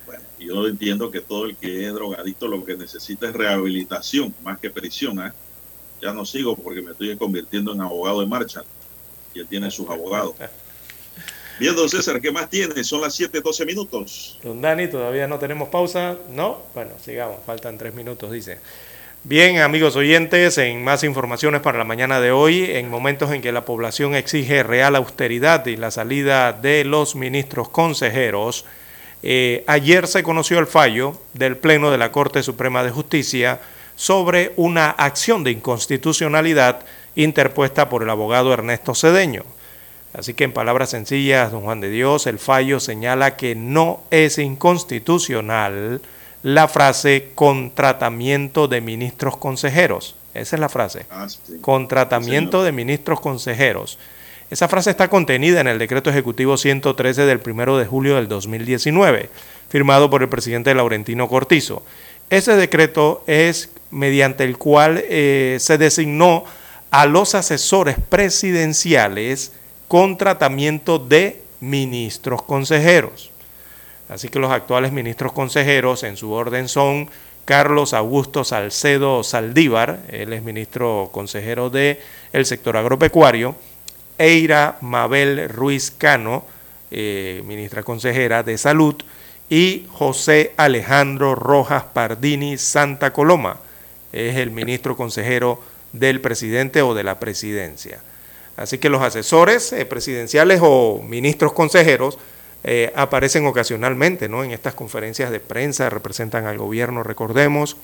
Bueno, yo entiendo que todo el que es drogadicto lo que necesita es rehabilitación, más que prisión, ¿ah? Ya no sigo porque me estoy convirtiendo en abogado de marcha. Y él tiene sus abogados. Bien, don César, ¿qué más tiene? Son las 7:12 minutos. Don Dani, todavía no tenemos pausa. No, bueno, sigamos, faltan tres minutos, dice. Bien, amigos oyentes, en más informaciones para la mañana de hoy, en momentos en que la población exige real austeridad y la salida de los ministros consejeros, eh, ayer se conoció el fallo del Pleno de la Corte Suprema de Justicia sobre una acción de inconstitucionalidad interpuesta por el abogado Ernesto Cedeño. Así que en palabras sencillas, don Juan de Dios, el fallo señala que no es inconstitucional la frase contratamiento de ministros consejeros. Esa es la frase. Ah, sí. Contratamiento de ministros consejeros. Esa frase está contenida en el decreto ejecutivo 113 del 1 de julio del 2019, firmado por el presidente Laurentino Cortizo. Ese decreto es mediante el cual eh, se designó a los asesores presidenciales con tratamiento de ministros consejeros. Así que los actuales ministros consejeros en su orden son Carlos Augusto Salcedo Saldívar, él es ministro consejero del el sector agropecuario, Eira Mabel Ruiz Cano, eh, ministra consejera de Salud, y José Alejandro Rojas Pardini Santa Coloma, es el ministro consejero del presidente o de la presidencia. Así que los asesores eh, presidenciales o ministros consejeros eh, aparecen ocasionalmente ¿no? en estas conferencias de prensa, representan al gobierno, recordemos,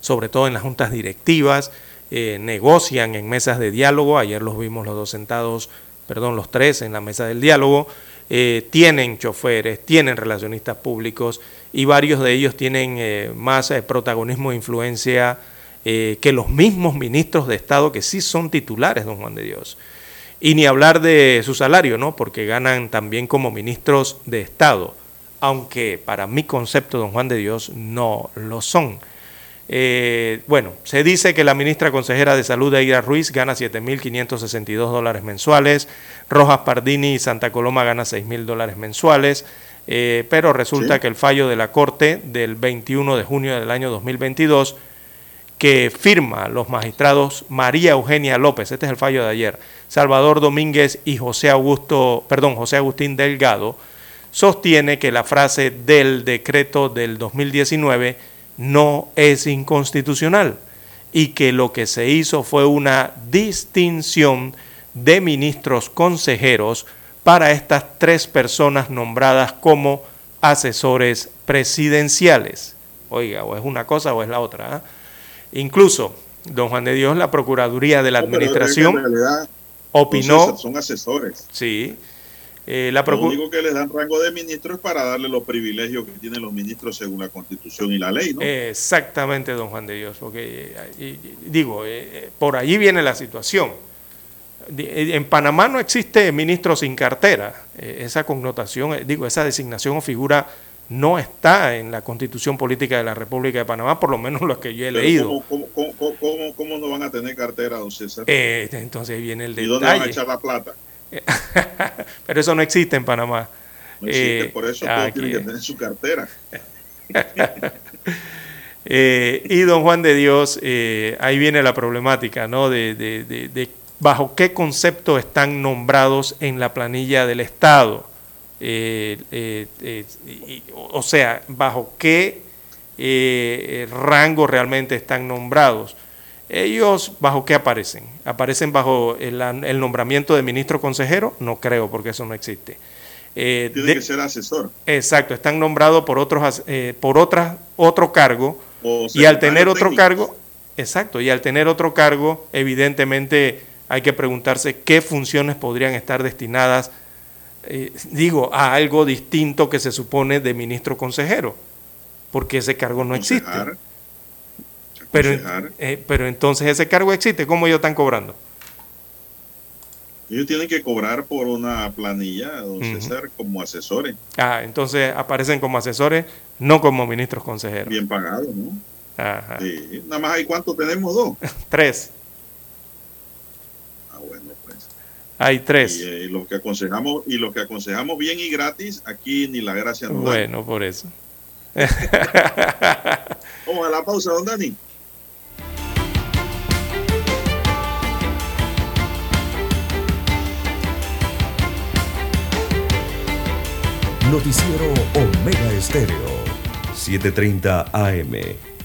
sobre todo en las juntas directivas, eh, negocian en mesas de diálogo, ayer los vimos los dos sentados, perdón, los tres en la mesa del diálogo, tienen choferes, tienen relacionistas públicos y varios de ellos tienen más protagonismo e influencia eh, que los mismos ministros de Estado que sí son titulares, don Juan de Dios. Y ni hablar de su salario, ¿no? Porque ganan también como ministros de Estado, aunque para mi concepto, don Juan de Dios, no lo son. Eh, bueno, se dice que la ministra consejera de Salud, Eira Ruiz, gana 7.562 dólares mensuales, Rojas Pardini y Santa Coloma gana 6.000 dólares mensuales, eh, pero resulta que el fallo de la Corte del 21 de junio del año 2022 que firma los magistrados María Eugenia López, este es el fallo de ayer, Salvador Domínguez y José Augusto, perdón, José Agustín Delgado, sostiene que la frase del decreto del 2019 no es inconstitucional y que lo que se hizo fue una distinción de ministros consejeros para estas tres personas nombradas como asesores presidenciales. Oiga, o es una cosa o es la otra. ¿eh? Incluso, don Juan de Dios, la Procuraduría de la Administración opinó... Son asesores. Sí. Eh, la Lo único que les dan rango de ministro es para darle los privilegios que tienen los ministros según la Constitución y la ley, ¿no? exactamente, don Juan de Dios. Porque, eh, digo, eh, por allí viene la situación. En Panamá no existe ministro sin cartera. esa connotación, digo, esa designación o figura no está en la constitución política de la República de Panamá, por lo menos lo que yo he leído. ¿cómo, cómo, no van a tener cartera, don César? Eh, entonces viene el detalle. ¿Y dónde van a echar la plata? Pero eso no existe en Panamá. No existe, eh, por eso todos tienen que tener su cartera. eh, y don Juan de Dios, eh, ahí viene la problemática, ¿no? De, de, de, de bajo qué concepto están nombrados en la planilla del Estado. Eh, eh, eh, o sea, bajo qué rango realmente están nombrados. Ellos, ¿bajo qué aparecen? ¿Aparecen bajo el, nombramiento de ministro consejero? No creo, porque eso no existe. Tiene que ser asesor. Exacto, están nombrados por otros por otras otro cargo y al tener otro cargo, exacto, y al tener otro cargo, evidentemente hay que preguntarse qué funciones podrían estar destinadas eh, digo, a algo distinto que se supone de ministro consejero, porque ese cargo no existe. Pero, eh, pero entonces ese cargo existe, ¿cómo ellos están cobrando? Ellos tienen que cobrar por una planilla, don César, como asesores. Ah, entonces aparecen como asesores, no como ministros consejeros. Bien pagados, ¿no? Ajá. Sí. Nada más hay cuánto tenemos, dos. Tres. Hay tres. Y, eh, lo que aconsejamos y lo que aconsejamos bien y gratis, aquí ni la gracia nos Bueno, por eso. Vamos a la pausa, don Dani. Noticiero Omega Estéreo, 7:30 AM.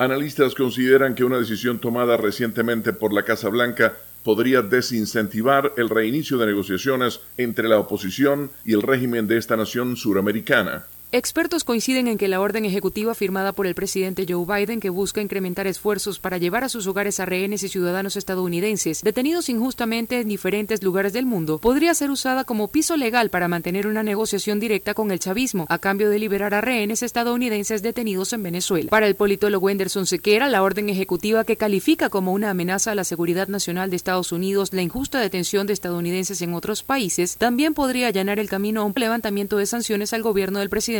Analistas consideran que una decisión tomada recientemente por la Casa Blanca podría desincentivar el reinicio de negociaciones entre la oposición y el régimen de esta nación suramericana. Expertos coinciden en que la orden ejecutiva firmada por el presidente Joe Biden, que busca incrementar esfuerzos para llevar a sus hogares a rehenes y ciudadanos estadounidenses detenidos injustamente en diferentes lugares del mundo, podría ser usada como piso legal para mantener una negociación directa con el chavismo, a cambio de liberar a rehenes estadounidenses detenidos en Venezuela. Para el politólogo Anderson Sequera, la orden ejecutiva que califica como una amenaza a la seguridad nacional de Estados Unidos la injusta detención de estadounidenses en otros países, también podría allanar el camino a un levantamiento de sanciones al gobierno del presidente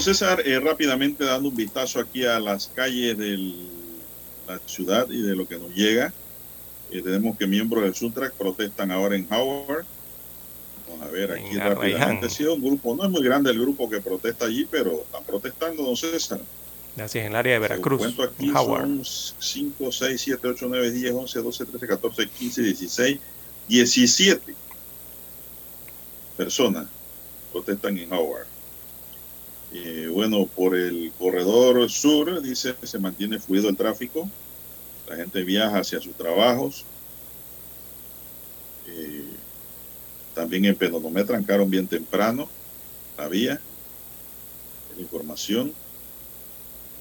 Bueno, César, eh, rápidamente dando un vistazo aquí a las calles de la ciudad y de lo que nos llega. Eh, tenemos que miembros del Suntrack protestan ahora en Howard. Vamos a ver aquí En rápidamente. Sido un grupo, no es muy grande el grupo que protesta allí, pero están protestando, don César. Gracias, en el área de Veracruz, Cuento aquí, en Howard. son 5, 6, 7, 8, 9, 10, 11, 12, 13, 14, 15, 16, 17 personas protestan en Howard. Eh, bueno, por el corredor sur, dice, se mantiene fluido el tráfico. La gente viaja hacia sus trabajos. Eh, también en Penonomé trancaron bien temprano la vía. La información.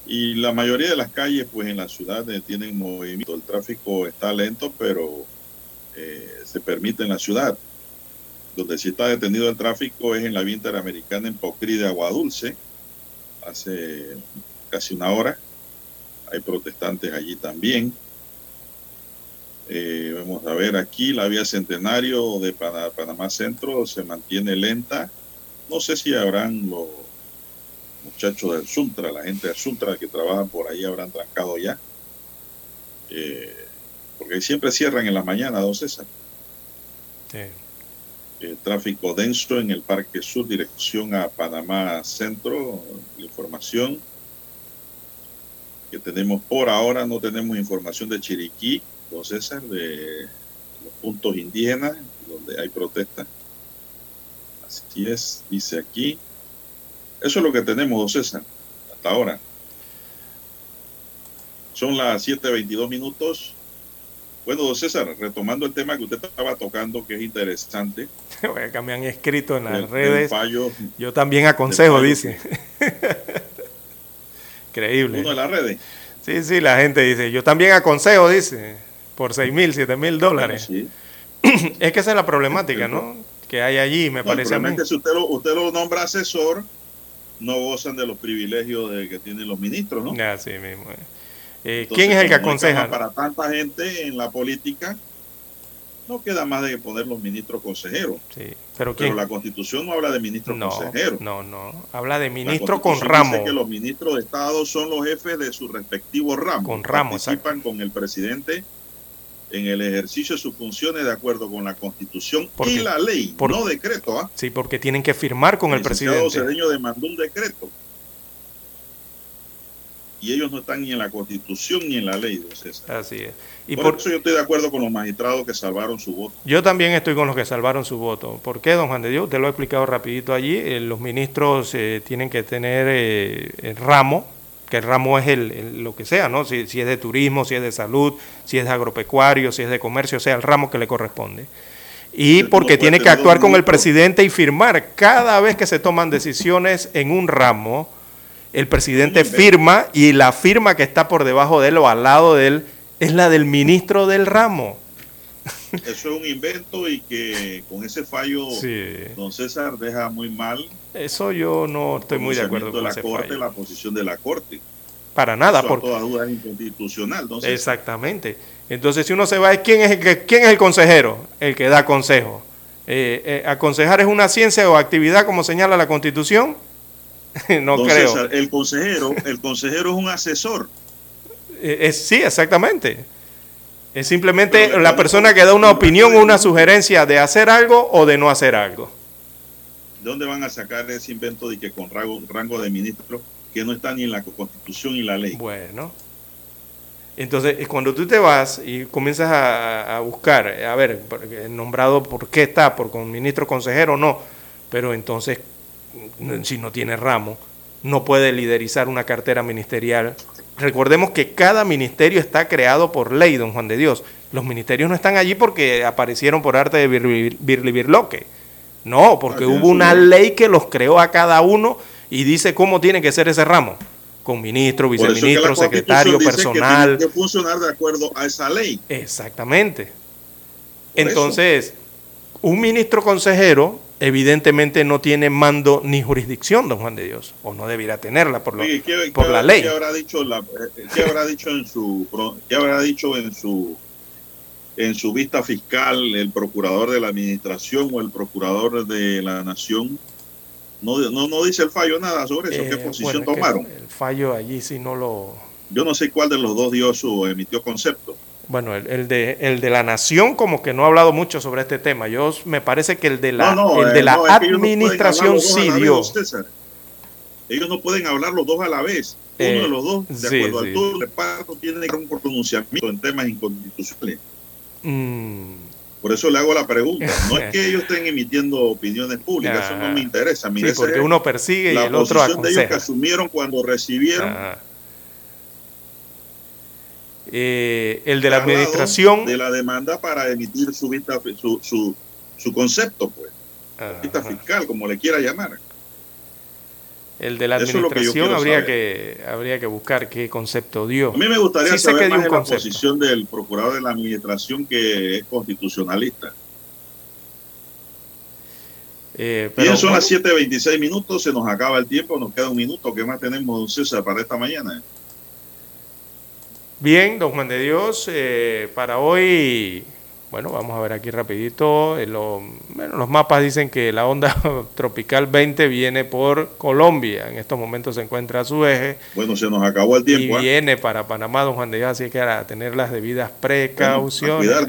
Y la mayoría de las calles, pues en la ciudad eh, tienen movimiento. El tráfico está lento, pero eh, se permite en la ciudad. Donde sí está detenido el tráfico es en la vía interamericana en Pocri de Aguadulce. Hace casi una hora. Hay protestantes allí también. Eh, vamos a ver aquí la vía Centenario de Pana- Panamá Centro se mantiene lenta. No sé si habrán los muchachos del Suntra, la gente del Suntra que trabajan por ahí habrán trancado ya. Eh, porque siempre cierran en la mañana, don César. Eh, tráfico denso en el Parque Sur, dirección a Panamá Centro. La información que tenemos por ahora, no tenemos información de Chiriquí, don César, de los puntos indígenas donde hay protesta. Así es, dice aquí. Eso es lo que tenemos, don César, hasta ahora. Son las 7.22 minutos. Bueno, don César, retomando el tema que usted estaba tocando, que es interesante. Acá me han escrito en las del redes. fallo- Yo también aconsejo, dice. Increíble. Uno de las redes. Sí, sí, la gente dice, yo también aconsejo, dice, por 6 mil, 7 mil dólares. es que esa es la problemática, ¿no? Que hay allí, me No, el parece a mí. que si usted lo, usted lo nombra asesor, no gozan de los privilegios de que tienen los ministros, ¿no? Así mismo. Eh, Entonces, ¿Quién es el que no aconseja? Para tanta gente en la política, no queda más de poner los ministros consejeros. Sí, pero Pero la constitución no habla de ministros No, consejeros. no, no. Habla de ministro con Constitución dice ramo. que los ministros de Estado son los jefes de su respectivo ramo. Con ramo, Participan con el presidente en el ejercicio de sus funciones de acuerdo con la Constitución Porque- y la ley, por- no decreto. ¿ah? Sí, porque tienen que firmar con el licenciado presidente. Cedeño demandó un decreto. Y ellos no están ni en la Constitución ni en la ley, don César. Así es. Y por, por, eso yo estoy de acuerdo con los magistrados que salvaron su voto. Yo también estoy con los que salvaron su voto. ¿Por qué, don Juan de Dios? Usted lo ha explicado rapidito allí. Eh, los ministros eh, tienen que tener eh, el ramo, que el ramo es el, el- lo que sea, ¿no? Si, si es de turismo, si es de salud, si es de agropecuario, si es de comercio, o sea, el ramo que le corresponde. Y porque tiene que actuar con el presidente y firmar. Cada vez que se toman decisiones en un ramo, el presidente firma y la firma que está por debajo de él o al lado de él es la del ministro del ramo. Eso es un invento y que con ese fallo, Sí. don César deja muy mal Eso yo no estoy muy de acuerdo con ese la Corte, fallo. la posición de la Corte. Para nada, Eso a por, todas dudas es inconstitucional. Entonces, exactamente. Entonces, si uno se va, ¿quién es el, que- quién es el consejero? El que da consejo. Eh, eh, ¿Aconsejar es una ciencia o actividad como señala la Constitución? no don creo. César, el consejero, el consejero es un asesor. Eh, es- sí, exactamente. Es simplemente Pero la persona que da una opinión o una sugerencia de hacer algo o de no hacer algo. ¿De dónde van a sacar ese invento de que con rango, rango de ministro que no está ni en la Constitución y la ley? Bueno. Entonces, eh, cuando tú te vas y comienzas a, a buscar, eh, a ver, nombrado por qué está, por con ministro consejero, no, pero entonces, si no tiene ramo, no puede liderizar una cartera ministerial. Recordemos que cada ministerio está creado por ley, don Juan de Dios. Los ministerios no están allí porque aparecieron por arte de Birli- Birloque. No, porque hubo una ley. que los creó a cada uno y dice cómo tiene que ser ese ramo. Con ministro, es que viceministro, secretario, dice que personal. tiene que funcionar de acuerdo a esa ley. Exactamente. Por Entonces, un ministro consejero evidentemente no tiene mando ni jurisdicción, don Juan de Dios, o no debiera tenerla por, lo- Oye, ¿qué- por qué- la ley. ¿Qué habrá dicho la, qué habrá dicho en su qué habrá dicho en su en su vista fiscal el procurador de la administración o el procurador de la nación? No, no, no dice el fallo nada sobre eso. ¿Qué Eh, posición bueno, es que tomaron? El fallo allí sí no lo... Yo no sé cuál de los dos dio su emitió concepto. Bueno, el, el de, el de la nación como que no ha hablado mucho sobre este tema. Yo me parece que el de la, no, no, el de eh, la no, es que ellos administración los dos a sí dio. Ellos no pueden hablar los dos a la vez. Uno Eh, de los dos, de sí, acuerdo sí. al todo el reparto, tiene que dar un pronunciamiento en temas inconstitucionales. Mm, Por eso le hago la pregunta. No es que ellos estén emitiendo opiniones públicas, eso no me interesa. Mire, sí, porque es uno persigue y el otro posición de ellos que aconseja. asumieron cuando recibieron Ah. Eh, el de la administración... de la demanda para emitir su vista, su, su, su concepto, pues, vista fiscal, como le quiera llamar. El de la Eso que administración habría saber. que habría que buscar qué concepto dio. A mí me gustaría Sí saber más de la posición del procurador de la administración que es constitucionalista. Eh, Bien, pero son bueno, las 7.26 minutos, se nos acaba el tiempo, nos queda un minuto. ¿Qué más tenemos, don César, para esta mañana? Bien, don Juan de Dios, eh, para hoy, bueno, vamos a ver aquí rapidito. eh, lo- bueno, los mapas dicen que la onda tropical 20 viene por Colombia. En estos momentos se encuentra a su eje. Bueno, se nos acabó el tiempo. Y ¿ah? viene para Panamá, don Juan de Dios, así que a tener las debidas Bueno, precauciones. cuidar